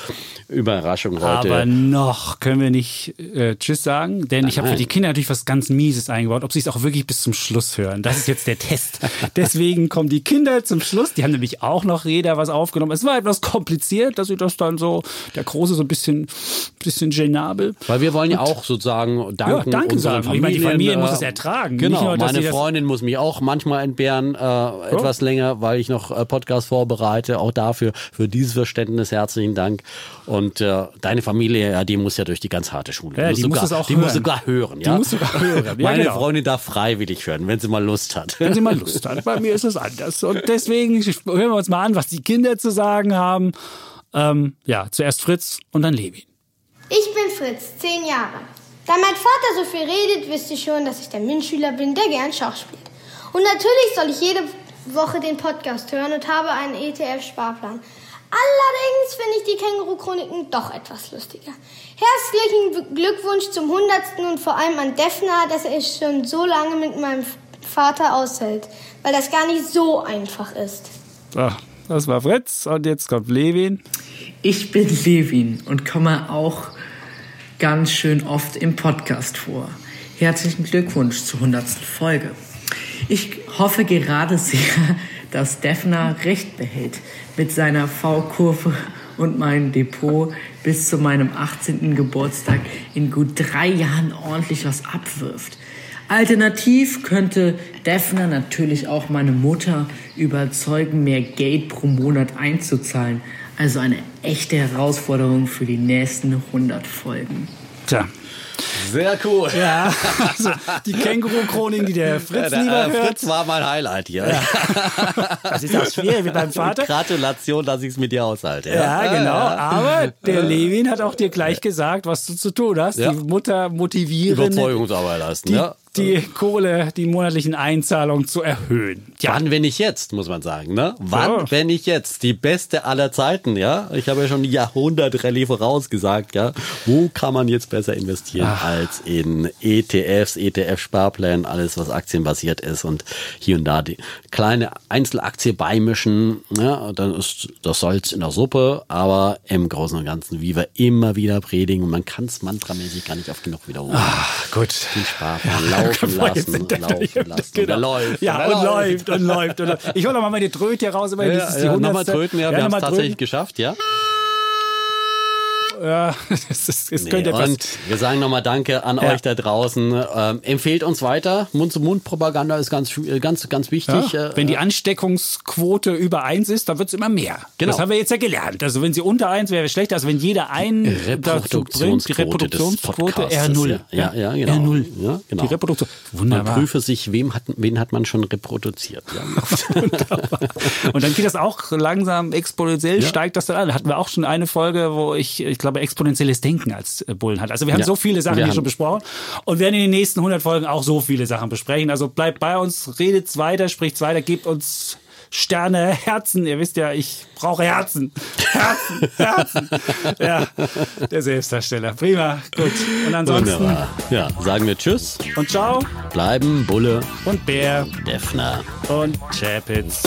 Überraschung heute. Aber noch können wir nicht äh, Tschüss sagen, denn ich habe für Nein. die Kinder natürlich was ganz Mieses eingebaut, ob sie es auch wirklich bis zum Schluss hören. Das ist jetzt der Test. Deswegen kommen die Kinder zum Schluss. Die haben nämlich auch noch jeder was aufgenommen. Es war etwas kompliziert, dass sie das dann so, der Große so ein bisschen, bisschen genabel. Weil wir wollen ja auch sozusagen danken. Ja, danke sagen. Ich meine, die Familie Familien, muss äh, es ertragen. Genau, nur, meine Freundin muss mich auch manchmal entbehren, äh, etwas länger, weil ich noch äh, Podcast vorbereite. Auch dafür, für dieses Verständnis herzlichen Dank. Und äh, deine Familie, ja, die muss ja durch die ganz harte Schule. Ja, muss die sogar, muss es auch die hören. muss sogar hören. Die Ja? muss sogar hören, ja, Meine genau. Freundin darf freiwillig hören, wenn sie mal Lust hat. Wenn sie mal Lust hat. Bei mir ist es anders. Und deswegen hören wir uns mal an, was die Kinder zu sagen haben. Ähm, ja, zuerst Fritz und dann Levin. Ich bin Fritz, zehn Jahre. Da mein Vater so viel redet, wisst ihr schon, dass ich der MINT-Schüler bin, der gern Schach spielt. Und natürlich soll ich jede Woche den Podcast hören und habe einen ETF-Sparplan. Allerdings finde ich die Känguru-Chroniken doch etwas lustiger. Herzlichen Glückwunsch zum 100. und vor allem an Defner, dass er es schon so lange mit meinem Vater aushält, weil das gar nicht so einfach ist. So, das war Fritz und jetzt kommt Levin. Ich bin Levin und komme auch ganz schön oft im Podcast vor. Herzlichen Glückwunsch zur 100. Folge. Ich hoffe gerade sehr, dass Defner recht behält mit seiner V-Kurve und meinem Depot bis zu meinem 18. Geburtstag in gut drei Jahren ordentlich was abwirft. Alternativ könnte Defner natürlich auch meine Mutter überzeugen, mehr Geld pro Monat einzuzahlen. Also eine echte Herausforderung für die nächsten 100 Folgen. Tja. Sehr cool. Ja, also die Känguru-Chroniken, die der Fritz der, lieber äh, hört. Fritz war mein Highlight hier. Das ist auch schwierig wie beim Vater. Gratulation, dass ich es mit dir aushalte. Ja, genau. Aber der Ja. Levin hat auch dir gleich gesagt, was du zu tun hast. Ja. Die Mutter motivieren. Überzeugungsarbeit leisten, die, ja. Die Kohle, die monatlichen Einzahlungen zu erhöhen. Ja. Wann, wenn nicht jetzt, muss man sagen, ne? Wann, Ja. wenn nicht jetzt? Die beste aller Zeiten, ja? Ich habe ja schon die Jahrhundertrallye vorausgesagt, ja? Wo kann man jetzt besser investieren Ach. als in ETFs, ETF-Sparplänen, alles, was aktienbasiert ist und hier und da die kleine Einzelaktie beimischen, ja? Dann ist das Salz in der Suppe, aber im Großen und Ganzen, wie wir immer wieder predigen, und man kann es mantramäßig gar nicht oft genug wiederholen. Ach, gut. Den Sparplan laufen lassen, laufen lassen. Genau. Der läuft. Ja, und läuft und läuft. Und läuft. Ich hole noch mal meine Tröte hier raus. Immerhin, Ja, ist die ja, nochmal 100. tröten, ja, wir haben es nochmal tatsächlich geschafft, ja. Ja, es, ist, es Nee, könnte etwas. und wir sagen nochmal Danke an Ja. euch da draußen. Ähm, empfehlt uns weiter. Mund-zu-Mund-Propaganda ist ganz, äh, ganz, ganz wichtig. Ja, Äh, wenn die Ansteckungsquote über eins ist, dann wird es immer mehr. Genau. Das haben wir jetzt ja gelernt. Also wenn sie unter eins wäre, schlechter. Also wenn jeder einen bringt, die Reproduktionsquote des Reproduktionsquote Podcastes, R0. Ja, ja, genau. R0. Ja, genau. Die Reproduktion. Man Wunderbar. prüfe sich, wem hat, wen hat man schon reproduziert. Ja. Und dann geht das auch langsam exponentiell, Ja. steigt das dann an. Hatten wir auch schon eine Folge, wo ich, ich glaube, exponentielles Denken als äh, Bullen hat. Also wir haben Ja. so viele Sachen hier haben- schon besprochen und werden in den nächsten 100 Folgen auch so viele Sachen besprechen. Also bleibt bei uns, redet's weiter, spricht's weiter, gebt uns Sterne, Herzen. Ihr wisst ja, ich brauche Herzen. Herzen, Herzen. Ja, der Selbstdarsteller. Prima, gut. Und ansonsten Wunderbar. Ja, sagen wir Tschüss. und ciao Bleiben Bulle und Bär Defner. und Chapitz.